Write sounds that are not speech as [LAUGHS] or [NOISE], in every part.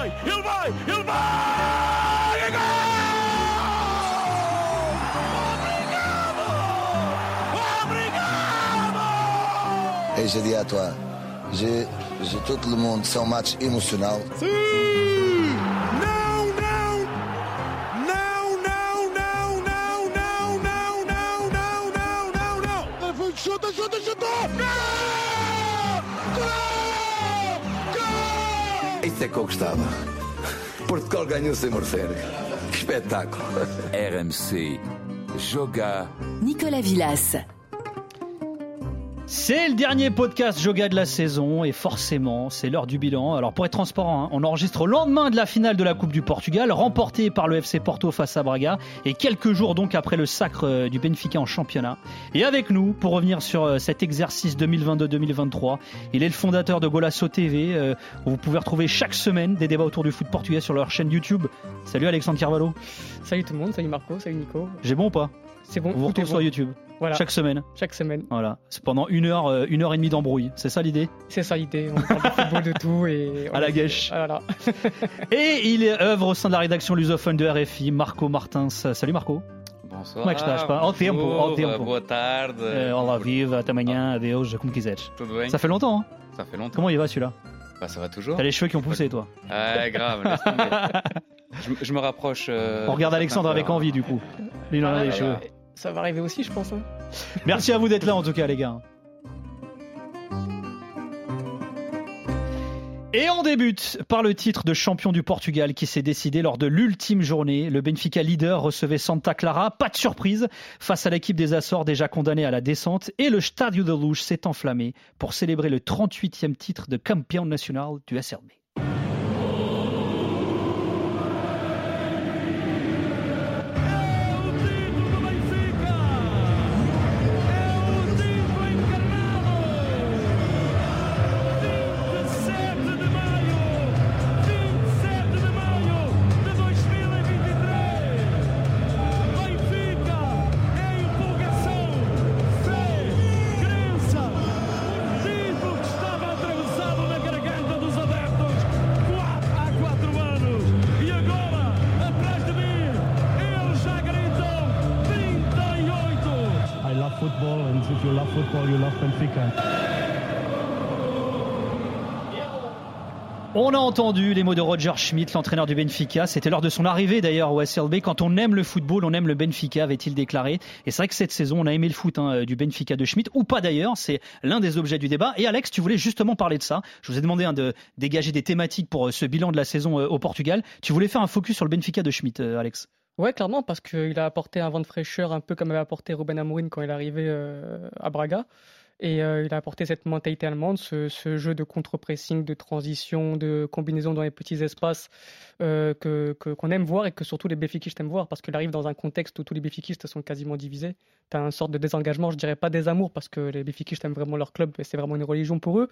vai, ele vai, ele vai! É Obrigado! Obrigado! Et je dis à toi, je, je, tout le monde, c'est un match émotionnel. Sim! Isso é que eu gostava. Portugal ganhou sem merecer. Que espetáculo. RMC. Joga. Nicolas Villas. C'est le dernier podcast Joga de la saison et forcément c'est l'heure du bilan. Alors pour être transparent, hein, on enregistre au lendemain de la finale de la Coupe du Portugal remportée par le FC Porto face à Braga et quelques jours donc après le sacre euh, du Benfica en championnat. Et avec nous pour revenir sur euh, cet exercice 2022-2023, il est le fondateur de Golasso TV euh, où vous pouvez retrouver chaque semaine des débats autour du foot portugais sur leur chaîne YouTube. Salut Alexandre Carvalho. Salut tout le monde, salut Marco, salut Nico. J'ai bon ou pas? C'est bon, On vous retrouve sur. YouTube Voilà, chaque, chaque semaine. semaine. Voilà, c'est pendant une heure, euh, une heure et demie d'embrouille. C'est ça l'idée? C'est ça l'idée, on parle de football de tout et... À la gâche. Ah, Voilà. [LAUGHS] Et il est œuvre au sein de la rédaction lusophone de RFI, Marco Martins. Salut Marco. Bonsoir. Como é que estás, pá? Ao tempo, ao bonjour, tempo. Boa tarde. Euh, olá, vive, até amanhã, adeus, como quiseres. Tudo bem? Ça fait longtemps, hein Ça fait longtemps. Comment il va celui-là? Bah, ça va toujours. T'as les cheveux qui ont poussé, toi. Ouais, grave. laisse tomber. [LAUGHS] je, me- je me rapproche. euh, On regarde de Alexandre avec envie, du coup. Lui, il en a Ah, les ouais, cheveux. ouais. Ça va arriver aussi, je pense. hein. [LAUGHS] Merci à vous d'être là, en tout cas, les gars. Et on débute par le titre de champion du Portugal qui s'est décidé lors de l'ultime journée. Le Benfica leader recevait Santa Clara. Pas de surprise face à l'équipe des Açores déjà condamnée à la descente. Et le Stadio de Luz s'est enflammé pour célébrer le 38e titre de campion national du SRB. On a entendu les mots de Roger Schmidt, l'entraîneur du Benfica. C'était lors de son arrivée d'ailleurs au SLB. Quand on aime le football, on aime le Benfica, avait-il déclaré. Et c'est vrai que cette saison, on a aimé le foot hein, du Benfica de Schmidt, ou pas d'ailleurs. C'est l'un des objets du débat. Et Alex, tu voulais justement parler de ça. Je vous ai demandé hein, de dégager des thématiques pour euh, ce bilan de la saison euh, au Portugal. Tu voulais faire un focus sur le Benfica de Schmidt, euh, Alex? Ouais, clairement, parce qu'il a apporté un vent de fraîcheur, un peu comme avait apporté Ruben Amorim quand il est arrivé euh, à Braga. Et euh, il a apporté cette mentalité allemande, ce, jeu de contre-pressing, de transition, de combinaison dans les petits espaces euh, que qu'on aime voir et que surtout les béfikistes aiment voir, parce qu'il arrive dans un contexte où tous les béfikistes sont quasiment divisés. Tu as une sorte de désengagement, je dirais pas désamour, parce que les béfikistes aiment vraiment leur club et c'est vraiment une religion pour eux.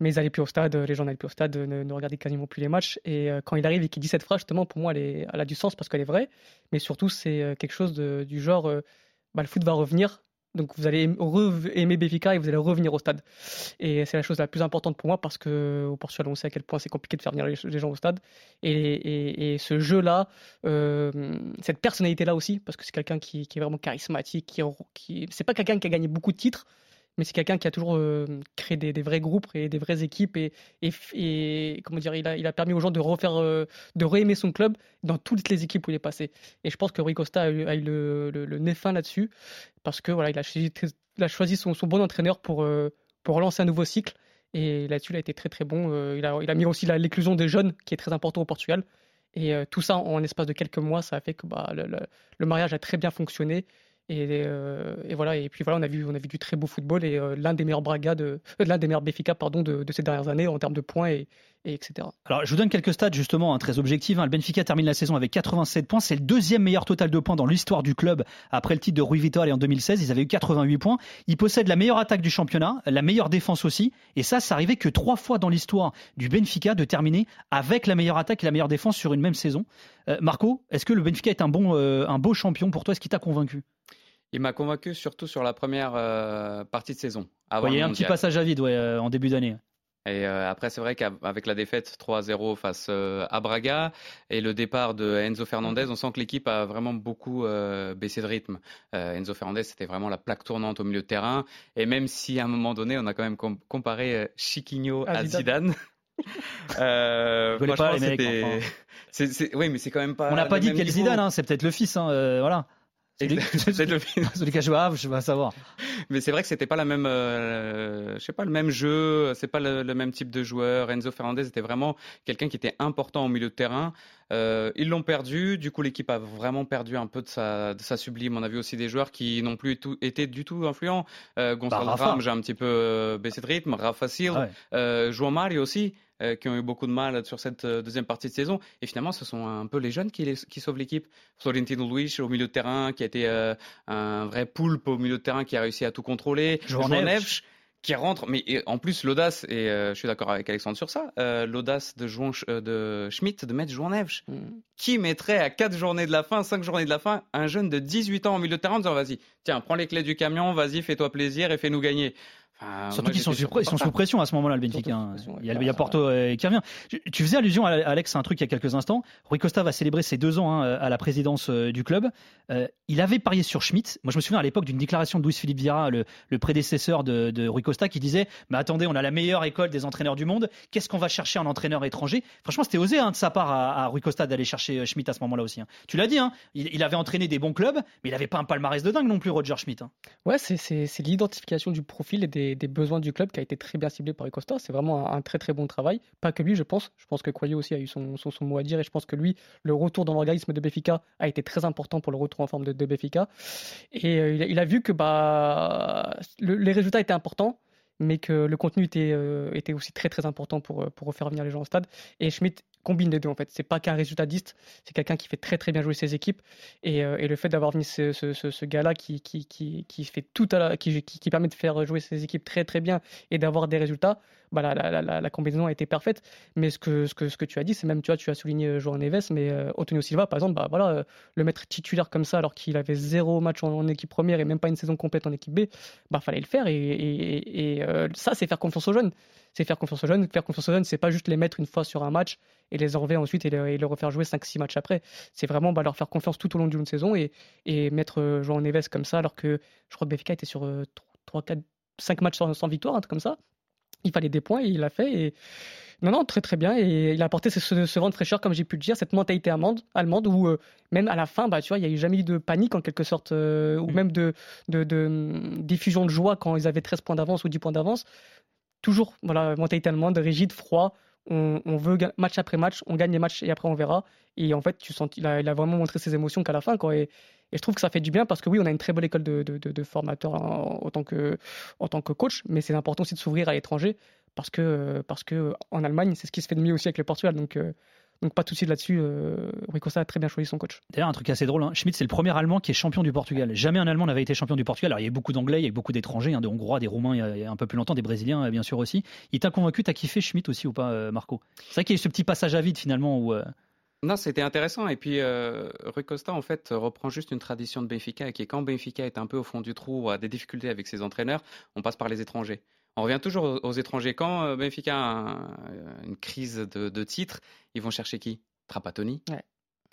Mais ils n'allaient plus au stade, les gens n'allaient plus au stade, ne, ne regardaient quasiment plus les matchs. Et euh, quand il arrive et qu'il dit cette phrase, justement, pour moi, elle, a du sens parce qu'elle est vraie. Mais surtout, c'est quelque chose du genre, bah, le foot va revenir. Donc vous allez aimer Benfica et vous allez revenir au stade. Et c'est la chose la plus importante pour moi parce que au Portugal, on sait à quel point c'est compliqué de faire venir les, gens au stade. Et, et- ce jeu-là, euh, cette personnalité-là aussi, parce que c'est quelqu'un qui, qui est vraiment charismatique, qui, qui c'est pas quelqu'un qui a gagné beaucoup de titres, mais c'est quelqu'un qui a toujours euh, créé des, vrais groupes et des vraies équipes et, comment dire, il a, permis aux gens de refaire, euh, de réaimer son club dans toutes les équipes où il est passé. Et je pense que Rui Costa a eu, le, nez fin là-dessus parce que voilà, il a choisi, son, bon entraîneur pour, euh, relancer un nouveau cycle. Et là-dessus, il a été très très bon. Euh, il, a, mis aussi l'éclusion des jeunes, qui est très important au Portugal. Et tout ça en espace de quelques mois, ça a fait que bah, le mariage a très bien fonctionné. Et, euh, et voilà. Et puis voilà, on a vu, du très beau football et euh, l'un des meilleurs Braga, de, euh, l'un des meilleurs Benfica, pardon, de, ces dernières années en termes de points et, et etc. Alors, je vous donne quelques stats justement, hein, très objectifs. hein. Le Benfica termine la saison avec 87 points. C'est le deuxième meilleur total de points dans l'histoire du club après le titre de Rui Vitória en 2016. Ils avaient eu 88 points. Ils possèdent la meilleure attaque du championnat, la meilleure défense aussi. Et ça, ça arrivait que trois fois dans l'histoire du Benfica de terminer avec la meilleure attaque et la meilleure défense sur une même saison. Marco, est-ce que le Benfica est un bon, un beau champion pour toi? Est-ce qu'il t'a convaincu? Il m'a convaincu surtout sur la première euh, partie de saison. Il y a le un petit passage à vide ouais, euh, en début d'année. Et euh, après, c'est vrai qu'avec la défaite 3-0 face euh, à Braga et le départ de Enzo Fernandez, on sent que l'équipe a vraiment beaucoup euh, baissé de rythme. Enzo Fernandez, c'était vraiment la plaque tournante au milieu de terrain. Et même si à un moment donné, on a quand même com- comparé Chiquinho À à Zidane. Zidane. [LAUGHS] Rigolez pas, franchement, les mecs, c'était- enfin. [LAUGHS] c'est- c'est- Oui, mais c'est quand même pas. On n'a pas dit quel. Zidane, hein, c'est peut-être le fils, hein, voilà. [LAUGHS] C'est le celui joué Havre, je vais savoir. Mais c'est vrai que c'était pas la même, euh, je sais pas, le même jeu, c'est pas le, le même type de joueur. Enzo Fernandez était vraiment quelqu'un qui était important au milieu de terrain. Euh, ils l'ont perdu, du coup l'équipe a vraiment perdu un peu de sa, de sa sublime. On a vu aussi des joueurs qui n'ont plus tout- été du tout influents. Euh, Gonzalo Bah, j'ai un petit peu euh, baissé de rythme. Rafa Silva, Ah ouais. euh, João Mario aussi, qui ont eu beaucoup de mal sur cette deuxième partie de saison. Et finalement, ce sont un peu les jeunes qui, les- qui sauvent l'équipe. Florentino Luis au milieu de terrain, qui a été euh, un vrai poulpe au milieu de terrain, qui a réussi à tout contrôler. João Neves. Qui rentre, mais en plus l'audace, et euh, je suis d'accord avec Alexandre sur ça, euh, l'audace de, Sch- euh, de Schmidt de mettre João Neves. Mm. Qui mettrait à 4 journées de la fin, 5 journées de la fin, un jeune de 18 ans au milieu de terrain en disant vas-y, tiens, prends les clés du camion, vas-y, fais-toi plaisir et fais-nous gagner. Enfin, Surtout qu'ils sont, sous, ils sont surpris sous par pression à ce moment-là, le Benfica. hein. pression. Il y a, il y a Porto euh, qui revient. Tu, tu faisais allusion, à Alex, à un truc il y a quelques instants. Rui Costa va célébrer ses deux ans hein, à la présidence euh, du club. Euh, il avait parié sur Schmidt. Moi, je me souviens à l'époque d'une déclaration de Luis Philippe Vieira, le, le prédécesseur de, de Rui Costa, qui disait Mais attendez, on a la meilleure école des entraîneurs du monde. Qu'est-ce qu'on va chercher en entraîneur étranger? Franchement, c'était osé hein, de sa part à, à Rui Costa d'aller chercher Schmidt à ce moment-là aussi. hein. Tu l'as dit, hein, il, il avait entraîné des bons clubs, mais il n'avait pas un palmarès de dingue non plus, Roger Schmidt. hein. Ouais, c'est l'identification du profil et des, des besoins du club qui a été très bien ciblé par Costa. C'est vraiment un, très très bon travail. Pas que lui, je pense. Je pense que Quayo aussi a eu son, son, mot à dire et je pense que lui, le retour dans l'organisme de Béfica a été très important pour le retour en forme de, de Béfica. Et euh, il, a, vu que bah, le- les résultats étaient importants, mais que le contenu était, euh, était aussi très très important pour, euh, pour refaire venir les gens au stade. Et Schmidt combine les deux en fait. C'est pas qu'un résultatiste, c'est quelqu'un qui fait très très bien jouer ses équipes. Et, euh, et le fait d'avoir mis ce, ce, ce, gars-là qui, qui, qui, qui fait tout à qui, qui, qui permet de faire jouer ses équipes très très bien et d'avoir des résultats, bah, la, la, la, la combinaison a été parfaite. Mais ce que, ce que, ce que tu as dit, c'est même, tu vois, tu as souligné euh, João Neves, mais euh, Antonio Silva, par exemple, bah, voilà, euh, le mettre titulaire comme ça alors qu'il avait zéro match en, équipe première et même pas une saison complète en équipe B, bah fallait le faire. Et, et, et euh, ça, c'est faire confiance aux jeunes. C'est faire confiance aux jeunes. Faire confiance aux jeunes, c'est pas juste les mettre une fois sur un match et les enlever ensuite et, le, et les refaire jouer 5-6 matchs après. C'est vraiment bah, leur faire confiance tout au long d'une saison et, et mettre euh, João Neves comme ça alors que je crois que BFK était sur euh, 3, 4, 5 matchs sans, sans victoire, un truc comme ça. Il fallait des points et il l'a fait. Et... Non, non, très très bien. Et il a apporté ce, ce, ce vent de fraîcheur, comme j'ai pu le dire, cette mentalité allemande, allemande où euh, même à la fin, bah, tu vois, il n'y a eu jamais eu de panique en quelque sorte, euh, ou Mm. même de, de, de, diffusion de joie quand ils avaient 13 points d'avance ou 10 points d'avance. Toujours, voilà, mentalité allemande, rigide, froid. On, on veut match après match, on gagne les matchs et après on verra. Et en fait, tu sens, il, a, il a vraiment montré ses émotions qu'à la fin. Quoi. Et, et je trouve que ça fait du bien parce que oui, on a une très bonne école de, de, de, de formateurs en, en tant que, en tant que coach, mais c'est important aussi de s'ouvrir à l'étranger parce que, parce que en Allemagne, c'est ce qui se fait de mieux aussi avec le Portugal. Donc, euh, donc pas de souci là-dessus. Euh, Rui Costa a très bien choisi son coach. D'ailleurs, un truc assez drôle, hein. Schmidt, c'est le premier Allemand qui est champion du Portugal. Jamais un Allemand n'avait été champion du Portugal. Alors, il y a beaucoup d'Anglais, il y a beaucoup d'étrangers, hein, des Hongrois, des Roumains, il y a- un peu plus longtemps, des Brésiliens, euh, bien sûr aussi. Il t'a convaincu, t'as kiffé Schmidt aussi ou pas, euh, Marco? C'est vrai qu'il y a eu ce petit passage à vide finalement où. euh, Non, c'était intéressant. Et puis, euh, Rui Costa, en fait, reprend juste une tradition de Benfica, qui est quand Benfica est un peu au fond du trou, ou a des difficultés avec ses entraîneurs, on passe par les étrangers. On revient toujours aux, aux étrangers. Quand euh, Benfica a un- une crise de, de titre, ils vont chercher qui? Trapattoni. Ouais.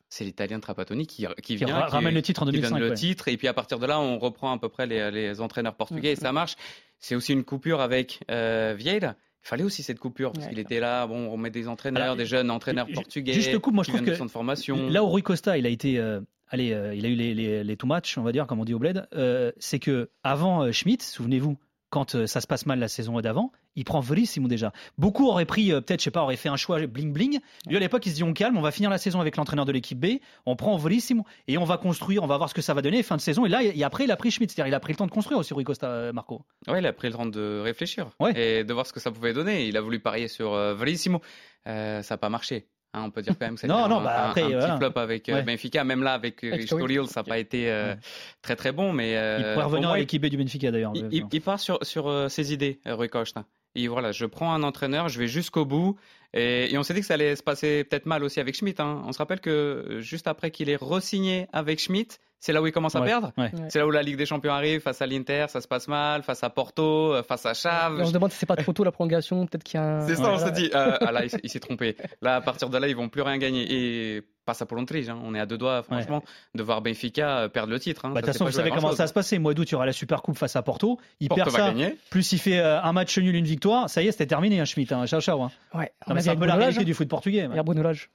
C'est l'Italien Trapattoni qui, qui qui vient, ra- qui- ramène le titre en qui 2005. donne le ouais. titre. Et puis, à partir de là, on reprend à peu près les, les entraîneurs portugais et ça marche. C'est aussi une coupure avec euh, Vieira. Il fallait aussi cette coupure parce Ouais, qu'il était là. Bon, on met des entraîneurs, Alors, des jeunes entraîneurs portugais. juste moi, je trouve que de formation. Là où Rui Costa, il a été, euh, allez, euh, il a eu les, les, les too much, on va dire, comme on dit au bled. euh, c'est que avant euh, Schmidt, souvenez-vous, quand euh, ça se passe mal la saison d'avant, il prend Verissimo déjà. Beaucoup auraient pris, euh, peut-être, je sais pas, auraient fait un choix bling bling. Lui à l'époque, il se dit on calme, on va finir la saison avec l'entraîneur de l'équipe B, on prend Verissimo et on va construire, on va voir ce que ça va donner fin de saison. Et là, et après, il a pris Schmidt, c'est-à-dire il a pris le temps de construire aussi Rui Costa, euh, Marco. Ouais, il a pris le temps de réfléchir Ouais. et de voir ce que ça pouvait donner. Il a voulu parier sur euh, Verissimo. Euh, ça n'a pas marché. hein, on peut dire quand même que c'était [LAUGHS] Non, un, non, bah, un- après, un voilà. petit flop avec Ouais. Benfica. Même là, avec Estoril. ça n'a pas été euh, Ouais. très très bon. Mais euh, Il pourrait pour revenir moi, à l'équipe B du Benfica d'ailleurs. il, il- il part sur, sur euh, ses idées, Rui Costa. Et voilà, je prends un entraîneur, je vais jusqu'au bout. Et, et on s'est dit que ça allait se passer peut-être mal aussi avec Schmidt. hein. On se rappelle que euh, juste après qu'il ait re-signé avec Schmidt, C'est là où il commence à Ouais, perdre. ouais. C'est là où la Ligue des Champions arrive, face à l'Inter, ça se passe mal, face à Porto, euh, face à Et on Chaves. se demande si c'est pas trop tôt la prolongation, peut-être qu'il y a un. C'est ça, on Voilà. se dit. euh, ah là, il s'est trompé. Là, à partir de là, ils vont plus rien gagner. Et passe à Polontrige. Hein. On est à deux doigts, franchement, de voir Benfica euh, perdre le titre. Hein. Bah, De Ça toute façon, pas vous savez comment grand-chose. ça va se passer. Mois d'août, il y aura la Super Coupe face à Porto. Il Porto perd va ça. gagner. Plus il fait euh, un match nul, une victoire. Ça y est, c'était terminé, hein, Schmitt. Hein, ciao, ciao, hein. Ouais, c'est un peu la réalité Lage, du foot portugais. hein. Il y a Bruno Lage.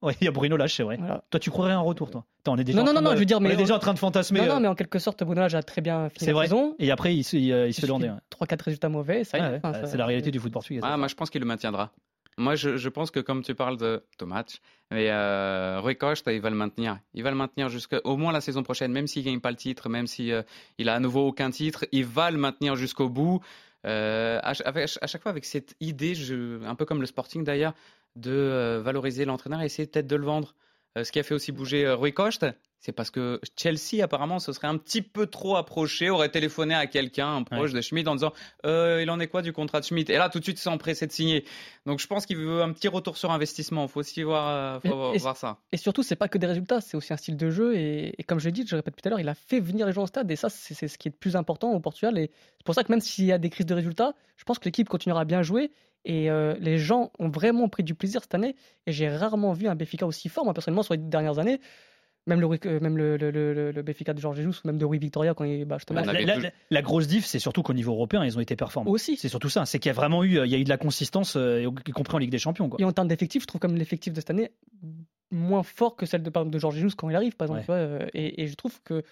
Ouais, il y a Bruno Lage, c'est vrai. Voilà. Toi, tu croirais un retour, toi? Attends, on est déjà Non, en non, train non, de- je veux dire, mais on est déjà en train de fantasmer. Non, non, euh, mais en quelque sorte, Bruno Lage a très bien fini C'est la vrai. saison. Et après, il se, il, il se fait landais. ouais. 3-4 résultats mauvais, ça y est. Ça- c'est la réalité du foot portugais. ça. Ah, moi, je pense qu'il le maintiendra. Moi, je, pense que comme tu parles de, match, mais euh, Rui Costa, il va le maintenir. Il va le maintenir jusqu'au moins la saison prochaine, même s'il gagne pas le titre, même si euh, a à nouveau aucun titre, il va le maintenir jusqu'au bout. Euh, à, chaque fois avec cette idée, un peu comme le Sporting d'ailleurs, de euh, valoriser l'entraîneur et essayer peut-être de le vendre. Euh, ce qui a fait aussi bouger Rui Costa, c'est parce que Chelsea apparemment se serait un petit peu trop approché, aurait téléphoné à quelqu'un, un proche de Schmidt, en disant euh, il en est quoi du contrat de Schmidt? Et là tout de suite ils sont empressés de signer. Donc je pense qu'il veut un petit retour sur investissement. Il faut aussi voir, euh, faut Et- voir- et- voir ça. Et surtout, c'est pas que des résultats, c'est aussi un style de jeu. Et, et comme je l'ai dit, je répète tout à l'heure, il a fait venir les gens au stade. Et ça, c'est c'est ce qui est le plus important au Portugal. Et c'est pour ça que même s'il y a des crises de résultats, je pense que l'équipe continuera à bien jouer. Et euh, les gens ont vraiment pris du plaisir cette année. Et j'ai rarement vu un Béfica aussi fort, moi personnellement, sur les dernières années. Même le, euh, même le, le, le, le Béfica de Georges Jesus ou même de Rui Victoria quand il bat justement. On La, la- la- la grosse diff, c'est surtout qu'au niveau européen, ils ont été performants. Aussi. C'est surtout ça. C'est qu'il y a vraiment eu, il y a eu de la consistance, euh, y compris en Ligue des Champions. Quoi. Et en termes d'effectifs, je trouve comme l'effectif de cette année moins fort que celle de, par exemple, de Georges Jesus quand il arrive, par exemple. Ouais. tu vois, euh, et, et je trouve que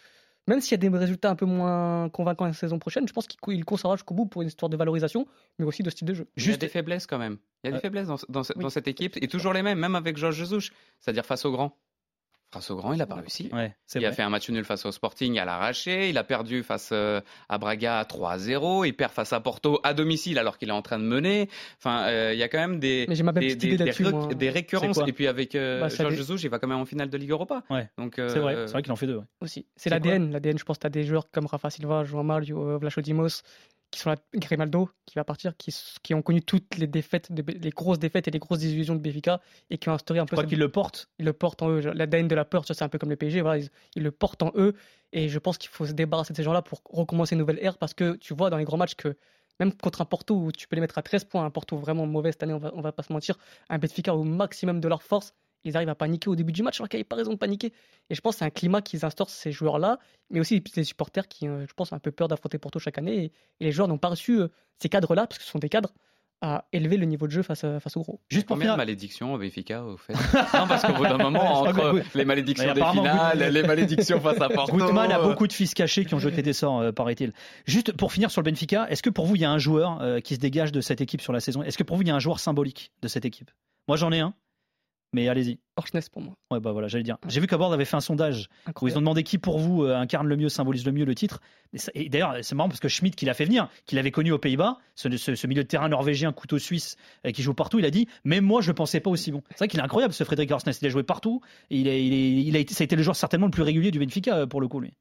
même s'il y a des résultats un peu moins convaincants la saison prochaine, je pense qu'il conservera jusqu'au bout pour une histoire de valorisation, mais aussi de style de jeu. Il y a Juste- des faiblesses quand même. Il y a des Euh, faiblesses dans, dans ce- oui. dans cette équipe et toujours les mêmes, même avec Georges Jesus. C'est-à-dire face au grand. Face au grand, il n'a pas réussi. Ouais, Il a fait un match nul face au Sporting à l'arraché. Il a perdu face euh, à Braga 3-0. Il perd face à Porto à domicile alors qu'il est en train de mener. Enfin, euh, il y a quand même des, Mais j'ai ma des, moi. récurrences. Et puis avec euh, Bah, Georges Jesus, il va quand même en finale de Ligue Europa. Ouais. Donc, euh, C'est vrai, qu'il en fait deux. ouais. aussi. C'est l'ADN. L'ADN, je pense que tu as des joueurs comme Rafa Silva, João Mario, euh, Vlacho Dimos, qui sont là, Grimaldo, qui va partir, qui, ont connu toutes les défaites, de, les grosses défaites et les grosses désillusions de Béfica et qui ont instauré un Je peu crois cette- qu'ils le portent? ils le portent en eux. L'ADN de la peur, tu vois, c'est un peu comme le PSG, voilà, ils, ils le portent en eux. Et je pense qu'il faut se débarrasser de ces gens-là pour recommencer une nouvelle ère parce que tu vois dans les grands matchs que même contre un Porto où tu peux les mettre à 13 points, un Porto vraiment mauvais cette année, on va, on va pas se mentir, un Benfica au maximum de leur force, ils arrivent à paniquer au début du match alors qu'il n'y avait pas raison de paniquer. Et je pense que c'est un climat qu'ils instaurent ces joueurs-là, mais aussi les supporters qui, euh, je pense, ont un peu peur d'affronter Porto chaque année. Et, et les joueurs n'ont pas reçu euh, ces cadres-là, parce que ce sont des cadres, à élever le niveau de jeu face, à- face au gros. Juste pour Combien de finir. malédictions au Benfica au fait? Non, parce qu'au bout d'un moment, Ouais, [LAUGHS] entre les malédictions des apparemment, finales, les malédictions face à Porto. Gutmann a euh, beaucoup de fils cachés qui ont jeté des sorts, euh, paraît-il. Juste pour finir sur le Benfica, est-ce que pour vous, il y a un joueur euh, qui se dégage de cette équipe sur la saison? Est-ce que pour vous, il y a un joueur symbolique de cette équipe? Moi, j'en ai un. Mais allez-y. Horsness pour moi. Ouais, bah voilà, j'allais dire. J'ai vu qu'Abord avait fait un sondage où ils ont demandé qui pour vous euh, incarne le mieux, symbolise le mieux le titre. Et, d'ailleurs, c'est marrant parce que Schmidt, qui l'a fait venir, qu'il avait connu aux Pays-Bas, ce, ce- ce milieu de terrain norvégien, couteau suisse, euh, qui joue partout, il a dit Même moi, je ne pensais pas aussi bon. C'est vrai qu'il est incroyable, ce Frédéric Horsness. Il a joué partout. Et il, est- il, est- il a été, ça a été le joueur certainement le plus régulier du Benfica euh, pour le coup, lui.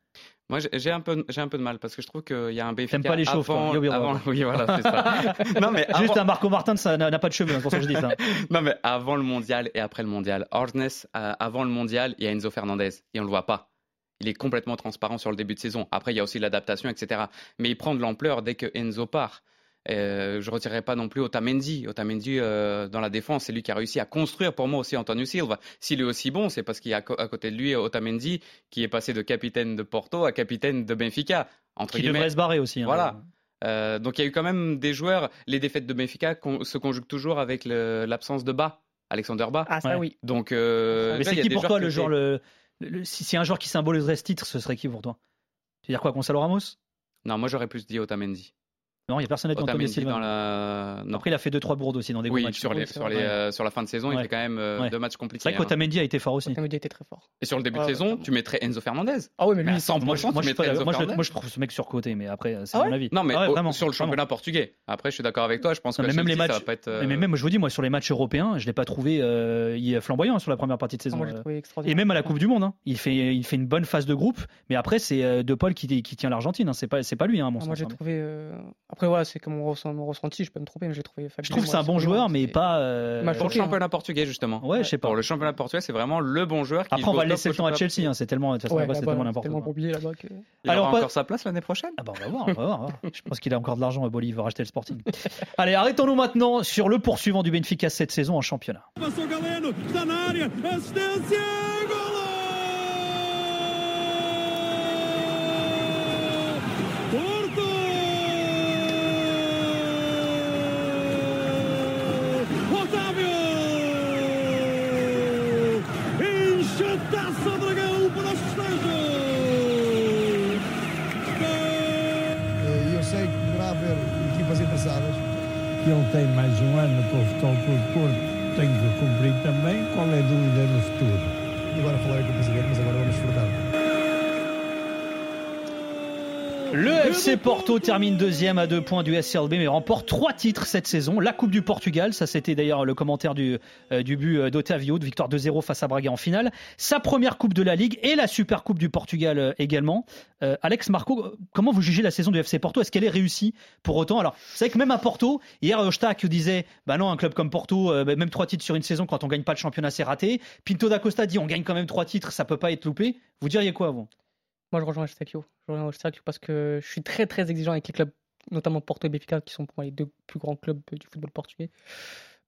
Moi, j'ai- un peu, j'ai un peu de mal parce que je trouve qu'il y a un Benfica T'aimes pas les chauves, avant, Yobi avant- [LAUGHS] oui, voilà, c'est ça. [LAUGHS] non, mais avant, Juste un Marco Martin, ça n'a pas de cheveux, hein, c'est pour ça que je dis ça. [LAUGHS] non, mais avant le mondial et après le mondial. Horness, euh, avant le mondial, il y a Enzo Fernandez et on le voit pas. Il est complètement transparent sur le début de saison. Après, il y a aussi l'adaptation, etc. Mais il prend de l'ampleur dès que Enzo part. Euh, je ne retirerai pas non plus Otamendi. Otamendi, euh, dans la défense, c'est lui qui a réussi à construire pour moi aussi Antonio Silva. S'il est aussi bon, c'est parce qu'il y a à côté de lui Otamendi qui est passé de capitaine de Porto à capitaine de Benfica. Entre Qui guillemets. devrait se barrer aussi. hein. Voilà. Euh, donc il y a eu quand même des joueurs. Les défaites de Benfica con- se conjuguent toujours avec l'absence de Bas, Alexander Bas. Ah, ça Ouais. oui. Donc, euh, Mais c'est qui pour toi le joueur le, le- si c'est un joueur qui symboliserait ce titre, ce serait qui pour toi? Tu veux dire quoi, Gonzalo Ramos? Non, moi j'aurais plus dit Otamendi. Non, il n'y a personne a dit Antonio Silva. dans la. Non. Après, il a fait 2-3 bourdes aussi dans des gros oui, matchs. sur, les, Oui, c'est sur, vrai. les, euh, sur la fin de saison, il fait quand même euh, Ouais. deux matchs C'est compliqués. vrai hein. qu'Otamendi a été fort aussi. Otamendi était très fort. Et sur le début Ouais, de saison, tu mettrais Enzo Fernandez. Ah oui, mais Mais lui, à 100%, Moi, tu je, moi, je, mettrais Enzo moi, je- Fernandez. moi, je trouve ce mec surcoté, mais après, c'est Ah mon avis. Non, mais Ah ouais, au- vraiment, sur le vraiment. championnat portugais. Après, je suis d'accord avec toi. Je pense Non, que mais même les ça matchs- va pas être. euh, Mais même, je vous dis, moi, sur les matchs européens, je l'ai pas trouvé euh, il est flamboyant sur la première partie de Ah, saison. moi, j'ai trouvé Et même à la Coupe du Monde, hein. il, fait, il fait une bonne phase de groupe, mais après, c'est De Paul qui, qui tient l'Argentine. hein. C'est pas, c'est pas lui, hein, à mon Ah, moi, sens, j'ai hein. trouvé. Après, voilà, c'est comme mon, ressent- mon ressenti, je peux me tromper, mais j'ai trouvé Je trouve que c'est un bon joueur, mais pas. euh, Pour le hein. championnat portugais, justement. Ouais, je sais pas. Pour le championnat portugais, c'est vraiment le bon joueur qui Après, on va laisser le temps à Chelsea. hein, c'est tellement, Ouais, là-bas, c'est là-bas, tellement n'importe tellement quoi. oublié là-bas que. Il Alors, aura pas- encore sa place l'année prochaine Ah bah on va voir, on va voir. [LAUGHS] Je pense qu'il a encore de l'argent à Bolivie, il va racheter le Sporting. Allez, arrêtons-nous maintenant sur le poursuivant du Benfica cette saison en championnat. FC Porto termine deuxième à deux points du SCLB, mais remporte trois titres cette saison. La Coupe du Portugal, ça c'était d'ailleurs le commentaire du, euh, but euh, d'Otavio, de victoire 2-0 face à Braga en finale. Sa première Coupe de la Ligue et la Super Coupe du Portugal euh, également. Alex Marco, comment vous jugez la saison du FC Porto? Est-ce qu'elle est réussie pour autant? Alors, vous savez que même à Porto, hier Ostak disait, bah non, un club comme Porto, bah, même trois titres sur une saison quand on gagne pas le championnat, c'est raté. Pinto da Costa dit, on gagne quand même trois titres, ça peut pas être loupé. Vous diriez quoi vous? Moi, je rejoins Eustáquio. Je rejoins parce que je suis très très exigeant avec les clubs, notamment Porto et Benfica, qui sont pour moi les deux plus grands clubs du football portugais.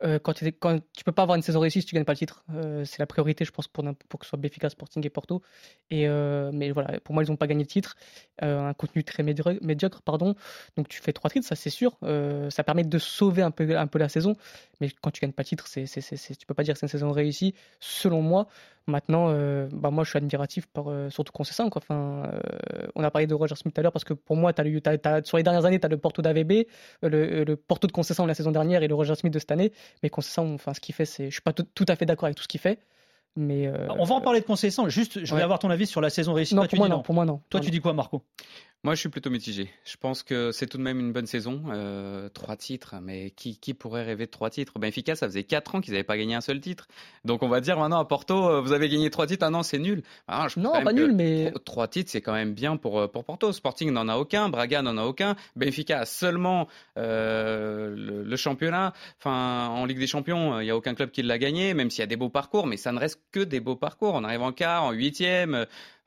Euh, quand, tu, quand peux pas avoir une saison réussie si tu gagnes pas le titre, Euh, c'est la priorité, je pense, pour, pour que ce soit Benfica, Sporting et Porto. Et euh, mais voilà, pour moi, ils n'ont pas gagné le titre. Euh, un contenu très médiocre, pardon. Donc tu fais trois titres, ça c'est sûr. Euh, ça permet de sauver un peu, un peu la saison. Mais quand tu gagnes pas le titre, c'est, c'est- c'est- tu peux pas dire que c'est une saison réussie, selon moi. Maintenant, euh, bah moi, je suis admiratif par euh, surtout. Quoi. Enfin, euh, on a parlé de Roger Smith tout à l'heure parce que pour moi, le- sur les dernières années, tu as le Porto d'AVB, euh, le, le Porto de Conceição la saison dernière et le Roger Smith de cette année. Mais Conceição, enfin, ce qu'il fait, c'est, je suis pas tout, tout à fait d'accord avec tout ce qu'il fait. Mais On va en parler de concession. Juste, je voulais avoir ton avis sur la saison réussie. non, Toi, tu pour moi, dis non, pour moi, non. Toi, Non, tu dis quoi, Marco? Moi, je suis plutôt mitigé. Je pense que c'est tout de même une bonne saison. Euh, trois titres, mais qui, qui pourrait rêver de trois titres? Benfica, ça faisait quatre ans qu'ils n'avaient pas gagné un seul titre. Donc on va dire maintenant à Porto, euh, vous avez gagné trois titres, ah non, c'est nul. Je trouve Non, pas nul, mais- tro- Trois titres, c'est quand même bien pour, euh, pour Porto. Sporting n'en a aucun, Braga n'en a aucun, Benfica a seulement euh, le, le championnat. Enfin, en Ligue des Champions, il n'y a aucun club qui l'a gagné, même s'il y a des beaux parcours, mais ça ne reste que des beaux parcours. On arrive en quart, en huitième,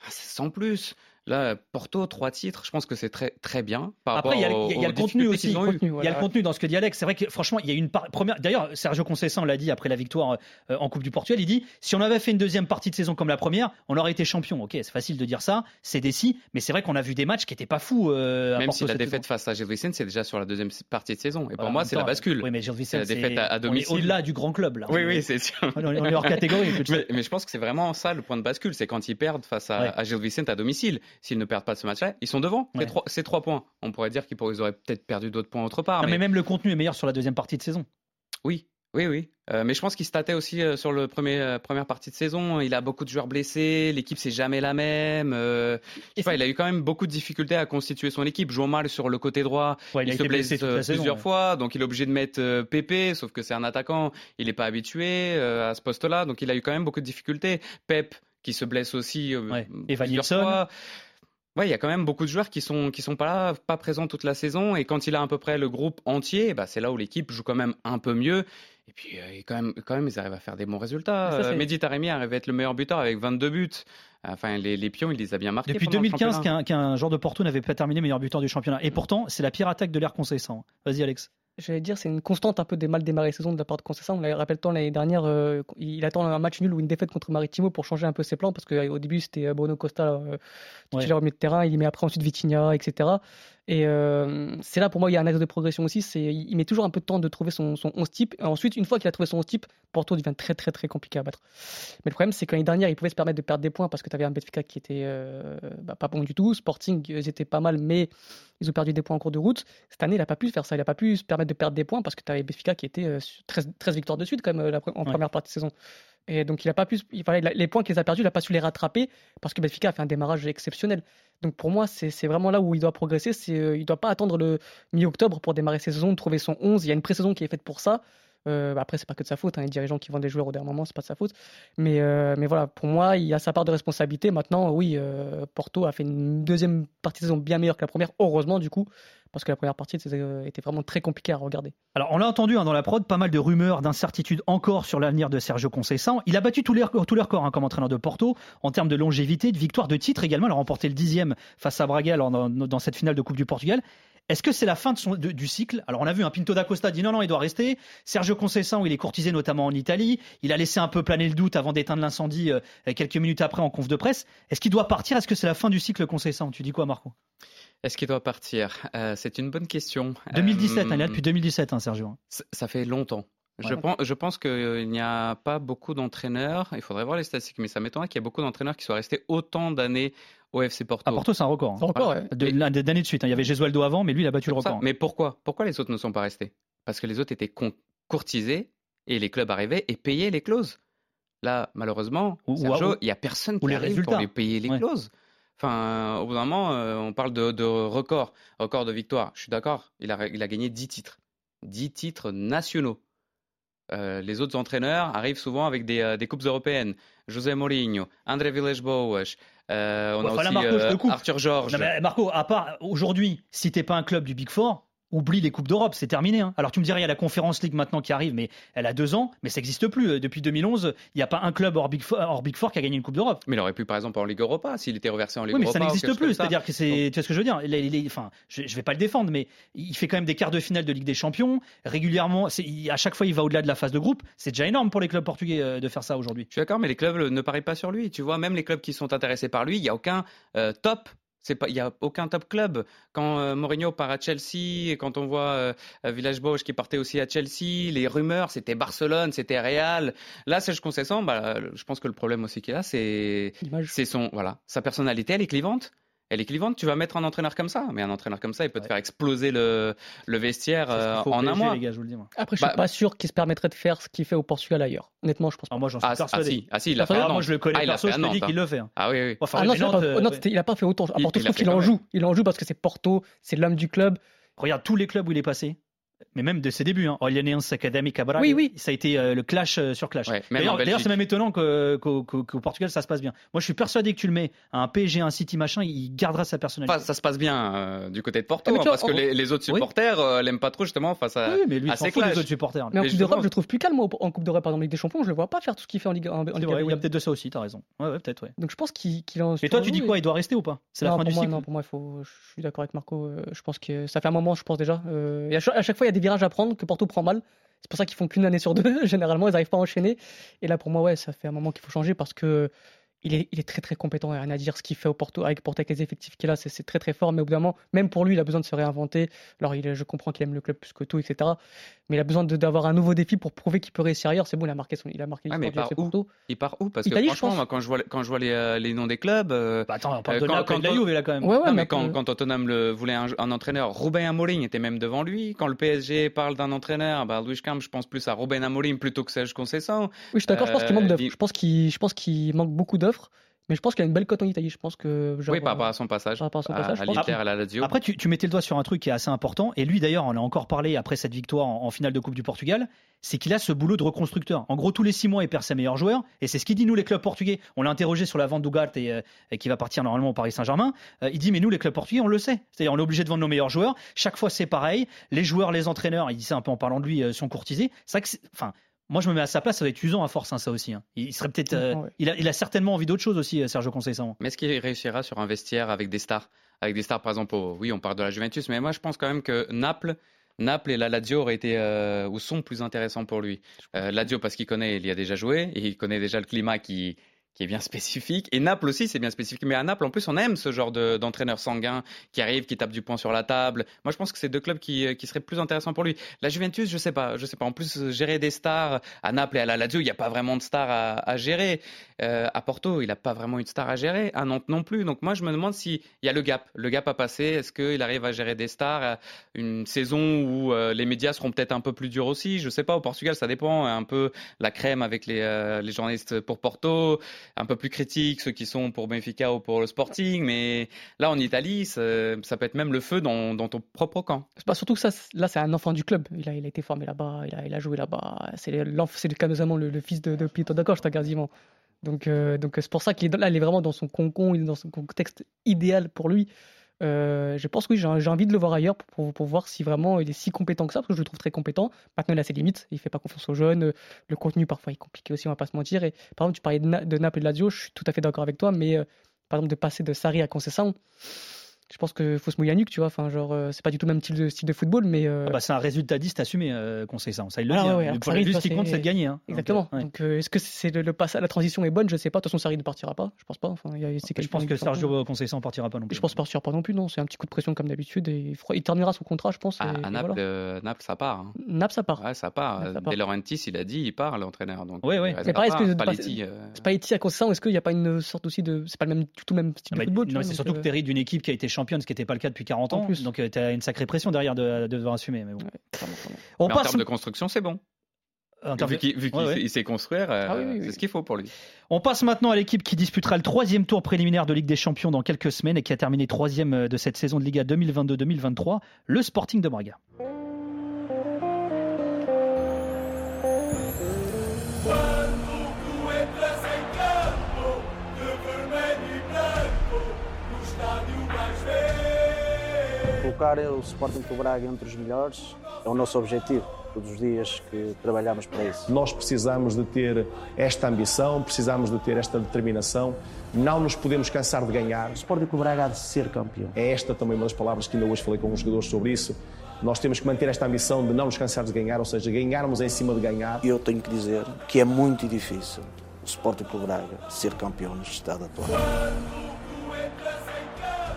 ah, c'est sans plus. Là, Porto, trois titres, je pense que c'est très, très bien. Par Après, il y a, y y le contenu aussi. Il y a le contenu dans ce que dit Alex. C'est vrai que franchement, il y a une part- première. D'ailleurs, Sergio Conceição l'a dit après la victoire euh, en Coupe du Portugal. Il dit si on avait fait une deuxième partie de saison comme la première, on aurait été champion. Ok, c'est facile de dire ça, c'est décis, mais c'est vrai qu'on a vu des matchs qui étaient pas fous. euh, à Même Porto si la défaite saison. face à Gil Vicente, c'est déjà sur la deuxième partie de saison. Et pour Voilà, moi, c'est la bascule. Oui, mais Gil Vicente, C'est la défaite à- à on est domicile. au-delà du grand club là. Oui, oui, est- c'est sûr. on est hors [LAUGHS] catégorie. Mais, je pense que c'est vraiment ça le point de bascule, c'est quand ils perdent face à, Ouais. à Gil Vicente à domicile. S'ils ne perdent pas ce match-là, ils sont devant. Ouais. C'est trois, points. On pourrait dire qu'ils auraient peut-être perdu d'autres points autre part. Non, mais mais même le contenu est meilleur sur la deuxième partie de saison. oui, oui, oui. Euh, mais je pense qu'il se tâtait aussi euh, sur la première partie de saison. Il a beaucoup de joueurs blessés. L'équipe, c'est jamais la même. Euh, je sais pas, il a eu quand même beaucoup de difficultés à constituer son équipe. Jouant mal sur le côté droit. Ouais, il, a se blesse euh, saison, plusieurs ouais. fois. Donc, il est obligé de mettre euh, Pépé. Sauf que c'est un attaquant. Il n'est pas habitué euh, à ce poste-là. Donc, il a eu quand même beaucoup de difficultés. Pep, qui se blesse aussi euh, Ouais. Plusieurs fois. Ouais, il y a quand même beaucoup de joueurs qui sont qui sont pas là, pas présents toute la saison. Et quand il a à peu près le groupe entier, bah, c'est là où l'équipe joue quand même un peu mieux. Et puis euh, et quand même, quand même, ils arrivent à faire des bons résultats. Ça, Euh, Mehdi Taremi arrive à être le meilleur buteur avec 22 buts. Enfin, les, les pions, il les a bien marqués. Depuis pendant le 2015 championnat. qu'un qu'un joueur de Porto n'avait pas terminé meilleur buteur du championnat. Et pourtant, c'est la pire attaque de l'ère Conceição. Vas-y Alex. J'allais dire, c'est une constante un peu des mal démarrés saison de la part de Conceição. On l'a- Rappelle-toi, l'année dernière, euh, il attend un match nul ou une défaite contre Maritimo pour changer un peu ses plans, parce qu'au début, c'était euh, Bruno Costa, euh, titulaire au milieu de terrain, il met après ensuite Vitinha, etc. Et euh, c'est là, pour moi, il y a un axe de progression aussi. C'est, il met toujours un peu de temps de trouver son, son 11 type. Et ensuite, une fois qu'il a trouvé son 11 type, Porto devient très, très, très compliqué à battre. Mais le problème, c'est que l'année dernière, il pouvait se permettre de perdre des points parce que tu avais un Benfica qui était euh, bah, pas bon du tout. Sporting, ils étaient pas mal, mais ils ont perdu des points en cours de route. Cette année, il n'a pas pu faire ça. Il n'a pas pu se permettre de perdre des points parce que tu avais Benfica qui était euh, sur 13, 13 victoires de suite, même, euh, en Ouais. première partie de saison. Et donc, il a pas pu, il fallait, les points qu'il a perdus, il n'a pas su les rattraper parce que Benfica a fait un démarrage exceptionnel. Donc, pour moi, c'est vraiment là où il doit progresser. Euh, il ne doit pas attendre le mi-octobre pour démarrer ses saisons, trouver son 11. Il y a une pré-saison qui est faite pour ça. Euh, après, c'est pas que de sa faute. Hein, les dirigeants qui vendent des joueurs au dernier moment, c'est pas de sa faute. Mais, euh, mais voilà, pour moi, il a sa part de responsabilité. Maintenant, oui, euh, Porto a fait une deuxième partie de saison bien meilleure que la première. Heureusement, du coup, parce que la première partie c'était- était vraiment très compliquée à regarder. Alors, on l'a entendu hein, dans la prod, pas mal de rumeurs, d'incertitudes encore sur l'avenir de Sergio Conceição. Il a battu tous les tous hein, comme entraîneur de Porto en termes de longévité, de victoire, de titre également. Il a remporté le dixième face à Braga dans cette finale de Coupe du Portugal. Est-ce que c'est la fin de son, de- du cycle? Alors, on a vu un Pinto da Costa dit non, non, il doit rester. Sergio Conceição, il est courtisé notamment en Italie. Il a laissé un peu planer le doute avant d'éteindre l'incendie euh, quelques minutes après en conf de presse. Est-ce qu'il doit partir? Est-ce que c'est la fin du cycle Conceição? Tu dis quoi, Marco? Est-ce qu'il doit partir? Euh, C'est une bonne question. 2017, hein, il est là Euh, depuis 2017, hein, Sergio. Ça fait longtemps. Je, pense, je pense qu'il n'y a pas beaucoup d'entraîneurs, il faudrait voir les statistiques, mais ça m'étonnerait qu'il y ait beaucoup d'entraîneurs qui soient restés autant d'années au FC Porto. À Porto, c'est un record. hein. Encore, ouais. De- d'années de suite. hein. Il y avait Gesualdo avant, mais lui, il a battu le record. Mais pourquoi? Pourquoi les autres ne sont pas restés? Parce que les autres étaient con- courtisés et les clubs arrivaient et payaient les clauses. Là, malheureusement, Ou- Sergio, il n'y a personne ou qui les arrive résultats. pour lui payer les Ouais. clauses. Enfin, au bout d'un moment, euh, on parle de, de record, record de victoire. Je suis d'accord, il a, il a gagné 10 titres. 10 titres nationaux. Euh, les autres entraîneurs arrivent souvent avec des, euh, des coupes européennes. José Mourinho, André Villas-Boas, euh, on Ouais, a aussi Marco. Arthur Georges. Marco, à part aujourd'hui, si t'es pas un club du Big Four, oublie les Coupes d'Europe, c'est terminé. hein. Alors tu me dirais, il y a la Conférence League maintenant qui arrive, mais elle a deux ans, mais ça n'existe plus. Euh, Depuis 2011, il n'y a pas un club hors Big, Four, hors Big Four qui a gagné une Coupe d'Europe. Mais il aurait pu, par exemple, en Ligue Europa, s'il était reversé en Ligue Oui, mais Europa. ça ou n'existe plus. ça. C'est-à-dire que c'est, tu vois ce que je veux dire? Enfin, je, je vais pas le défendre, mais il fait quand même des quarts de finale de Ligue des Champions régulièrement. Il- à chaque fois, il va au-delà de la phase de groupe. C'est déjà énorme pour les clubs portugais euh, de faire ça aujourd'hui. Je suis d'accord, mais les clubs ne parient pas sur lui. Tu vois, même les clubs qui sont intéressés par lui, il n'y a aucun euh, top. C'est pas, il y a aucun top club. Quand euh, Mourinho part à Chelsea et quand on voit euh, euh, Villas-Boas qui partait aussi à Chelsea, les rumeurs c'était Barcelone, c'était Real. Là, Serge Conceição, bah, je pense que le problème aussi qu'il a, c'est c'est son voilà, sa personnalité, elle est clivante. Elle est clivante. Tu vas mettre un entraîneur comme ça, mais un entraîneur comme ça, il peut te faire exploser le, le vestiaire euh, en un mois. les gars, je vous le dis. moi. Après, je Bah- suis pas sûr qu'il se permettrait de faire ce qu'il fait au Portugal ailleurs. Honnêtement, je pense pas. Alors moi, j'en suis Ah, ah, persuadé. si, ah si, il l'a fait. Ah, à moi, je le connais Ah, il perso, fait je te dis qu'il hein. le fait. hein. Ah oui, oui. Enfin, Ah non, pas- euh, c'était- il a pas fait autant. À Il- Porto, il je trouve qu'il en joue. Il en joue parce que c'est Porto, c'est l'âme du club. Regarde tous les clubs où il est passé. Mais même de ses débuts, hein. Orléans Academy Cabral, Oui, oui. ça a été euh, le clash euh, sur clash. Ouais, D'ailleurs, c'est même étonnant que- qu'au Portugal ça se passe bien. Moi, je suis persuadé que tu le mets à un PSG, un City, machin, il gardera sa personnalité. Enfin, ça se passe bien euh, du côté de Porto, Ah, hein, parce que les, les autres Oui. supporters euh, l'aiment pas trop justement face à, oui, mais lui, il à s'en fout des autres supporters. Mais en Coupe d'Europe, je le trouve plus calme au- en Coupe d'Europe, par exemple, Ligue des Champions. Je le vois pas faire tout ce qu'il fait en Ligue, en, en Ligue vrai, il y a peut-être de ça aussi, t'as raison. Ouais, ouais, peut-être, ouais. Donc je pense qu'il qu'il en. Et toi, tu dis quoi Il doit rester ou pas? C'est la fin du moi, cycle non, pour moi, il faut. Je suis d'accord avec Marco. Je pense que ça fait un moment, je pense déjà. et à, chaque, à fois, il y a des virages à prendre que Porto prend mal. C'est pour ça qu'ils font qu'une année sur deux. [LAUGHS] Généralement, ils n'arrivent pas à enchaîner. Et là, pour moi, ouais, ça fait un moment qu'il faut changer parce que il est, il est très très compétent. Il n'y a rien à dire. Ce qu'il fait au Porto avec Porto avec les effectifs qu'il a, c'est très très fort. Mais au bout d'un moment, même pour lui, il a besoin de se réinventer. Alors, il, je comprends qu'il aime le club plus que tout, etc. Mais il a besoin d'avoir un nouveau défi pour prouver qu'il peut réussir ailleurs. C'est bon, il a marqué son, il a marqué mais l'histoire du par FC Porto. Il part où? Parce Italie, que je franchement, moi, quand je vois, quand je vois les, euh, les noms des clubs, euh, Bah attends, on parle Euh, de quand- de la quand- Juve là quand même. Ouais, ouais, non, mais mais quand, Tottenham le, voulait un, un entraîneur, Ruben Amorim était même devant lui. Quand le PSG parle d'un entraîneur, bah, Luis Camp, je pense plus à Ruben Amorim plutôt que Serge Conceição. Oui, je suis d'accord, je pense qu'il Euh, manque il- Je pense qu'il je pense qu'il manque beaucoup mais je pense qu'il a une belle cote en Italie. Je pense que. genre, oui, par rapport euh, à son passage, par rapport à son à, passage, à je pense. l'Inter et à la Lazio. Après, tu, tu mettais le doigt sur un truc qui est assez important, et lui d'ailleurs, on a encore parlé après cette victoire en, en finale de Coupe du Portugal, c'est qu'il a ce boulot de reconstructeur. En gros, tous les six mois, il perd ses meilleurs joueurs, et c'est ce qu'il dit nous les clubs portugais. On l'a interrogé sur la vente d'Ugart et, euh, et qui va partir normalement au Paris Saint-Germain. Euh, il dit mais nous les clubs portugais, on le sait. C'est-à-dire on est obligé de vendre nos meilleurs joueurs. Chaque fois c'est pareil. Les joueurs, les entraîneurs, il dit ça un peu en parlant de lui, euh, sont courtisés. C'est vrai que, c'est- enfin. Moi, je me mets à sa place, ça va être usant à force, hein, ça aussi. hein. Il serait peut-être, euh, Ouais. il, a, il a certainement envie d'autre chose aussi, euh, Sergio Conceição. Mais est-ce qu'il réussira sur un vestiaire avec des stars Avec des stars, par exemple, au- oui, on parle de la Juventus, mais moi je pense quand même que Naples, Naples et la Lazio auraient été euh, ou sont plus intéressants pour lui. Euh, Lazio parce qu'il connaît, il y a déjà joué et il connaît déjà le climat qui qui est bien [LAUGHS] spécifique. Et Naples aussi, c'est bien spécifique. Mais à Naples, en plus, on aime ce genre de- d'entraîneur sanguin qui arrive, qui tape du poing sur la table. Moi, je pense que c'est deux clubs qui, euh, qui seraient plus intéressants pour lui. La Juventus, je sais pas, je sais pas. En plus, euh, gérer des stars à Naples et à la Lazio, il n'y a pas vraiment de stars à, à gérer. Euh, à Porto, il n'a pas vraiment une star à gérer. À Nantes non plus. Donc moi, je me demande s'il y a le gap. Le gap à passer. Est-ce qu'il arrive à gérer des stars Une saison où les médias seront peut-être un peu plus durs aussi? Je sais pas. Au Portugal, ça dépend. Un peu la crème avec les, les journalistes pour Porto. Un peu plus critiques, ceux qui sont pour Benfica ou pour le Sporting. Mais là, en Italie, ça, peut être même le feu dans, ton propre camp. Pas surtout que ça, là, c'est un enfant du club. Il a, il a été formé là-bas, il a, il a joué là-bas. C'est le, le fils de, de Pietro da Costa, quasiment. Donc, euh, donc c'est pour ça qu'il est là, il est vraiment dans son concon, il est dans son contexte idéal pour lui. Euh, je pense que oui, j'ai envie de le voir ailleurs pour, voir si vraiment il est si compétent que ça, parce que je le trouve très compétent. Maintenant, il a ses limites, il fait pas confiance aux jeunes. Le contenu, parfois, est compliqué aussi, on va pas se mentir. Et par exemple, tu parlais de, Na- de Naples et de Lazio, je suis tout à fait d'accord avec toi, mais euh, par exemple, de passer de Sarri à Conceição, je pense qu'il faut se mouiller la nuque, tu vois. Enfin, genre, euh, c'est pas du tout le même style de, style de football, mais. euh, Ah bah, c'est un résultatiste assumé, euh, conseil ça. Ça, il le Ah dit. ouais, hein. Le- ça, ce qui compte, c'est- c'est de gagner. hein. Donc, Exactement. euh, ouais. Donc, euh, est-ce que c'est le, le passage, la transition est bonne? Je sais pas. De toute façon, Sarri ne partira pas. Je pense pas. Enfin, il y a- c'est Je pense que. Sergio Conceição ne partira pas non plus. Je pense partira pas non plus. Non, c'est un petit coup de pression comme d'habitude et il, terminera son contrat, je pense. À, et- à Naples, voilà. euh, Naples, ça part. hein. Naples, ça part. Ouais, ça part. De part. Laurentiis, il a dit, il part, l'entraîneur. Donc, Ouais, ouais. il reste Mais pareil, pas, est-ce que Spalletti, à Conceição, est-ce qu'il n'y a pas une sorte aussi de, c'est pas le même, du tout même style Ah bah, de football non, vois, c'est donc, surtout que d'une équipe qui a été championne, ce qui n'était pas le cas depuis 40 En ans. plus. Donc tu as une sacrée pression derrière de, de devoir assumer. Mais bon. On mais en passe. termes de construction, c'est bon. en Vu qu'il Ouais, ouais. sait- construire, euh, Ah oui, oui, oui. c'est ce qu'il faut pour lui. On passe maintenant à l'équipe qui disputera le troisième tour préliminaire de Ligue des Champions dans quelques semaines et qui a terminé troisième euh, de cette saison de Liga 2022-2023, le Sporting de Braga. Colocar o Sporting Clube Braga entre os melhores é o nosso objetivo, todos os dias que trabalhamos para isso. Nós precisamos de ter esta ambição, precisamos de ter esta determinação. Não nos podemos cansar de ganhar. O Sporting Clube Braga há de ser campeão. É esta também uma das palavras que ainda hoje falei com os jogadores sobre isso. Nós temos que manter esta ambição de não nos cansar de ganhar, ou seja, ganharmos em cima de ganhar. E eu tenho que dizer que é muito difícil o Sporting Clube Braga ser campeão neste estado atual.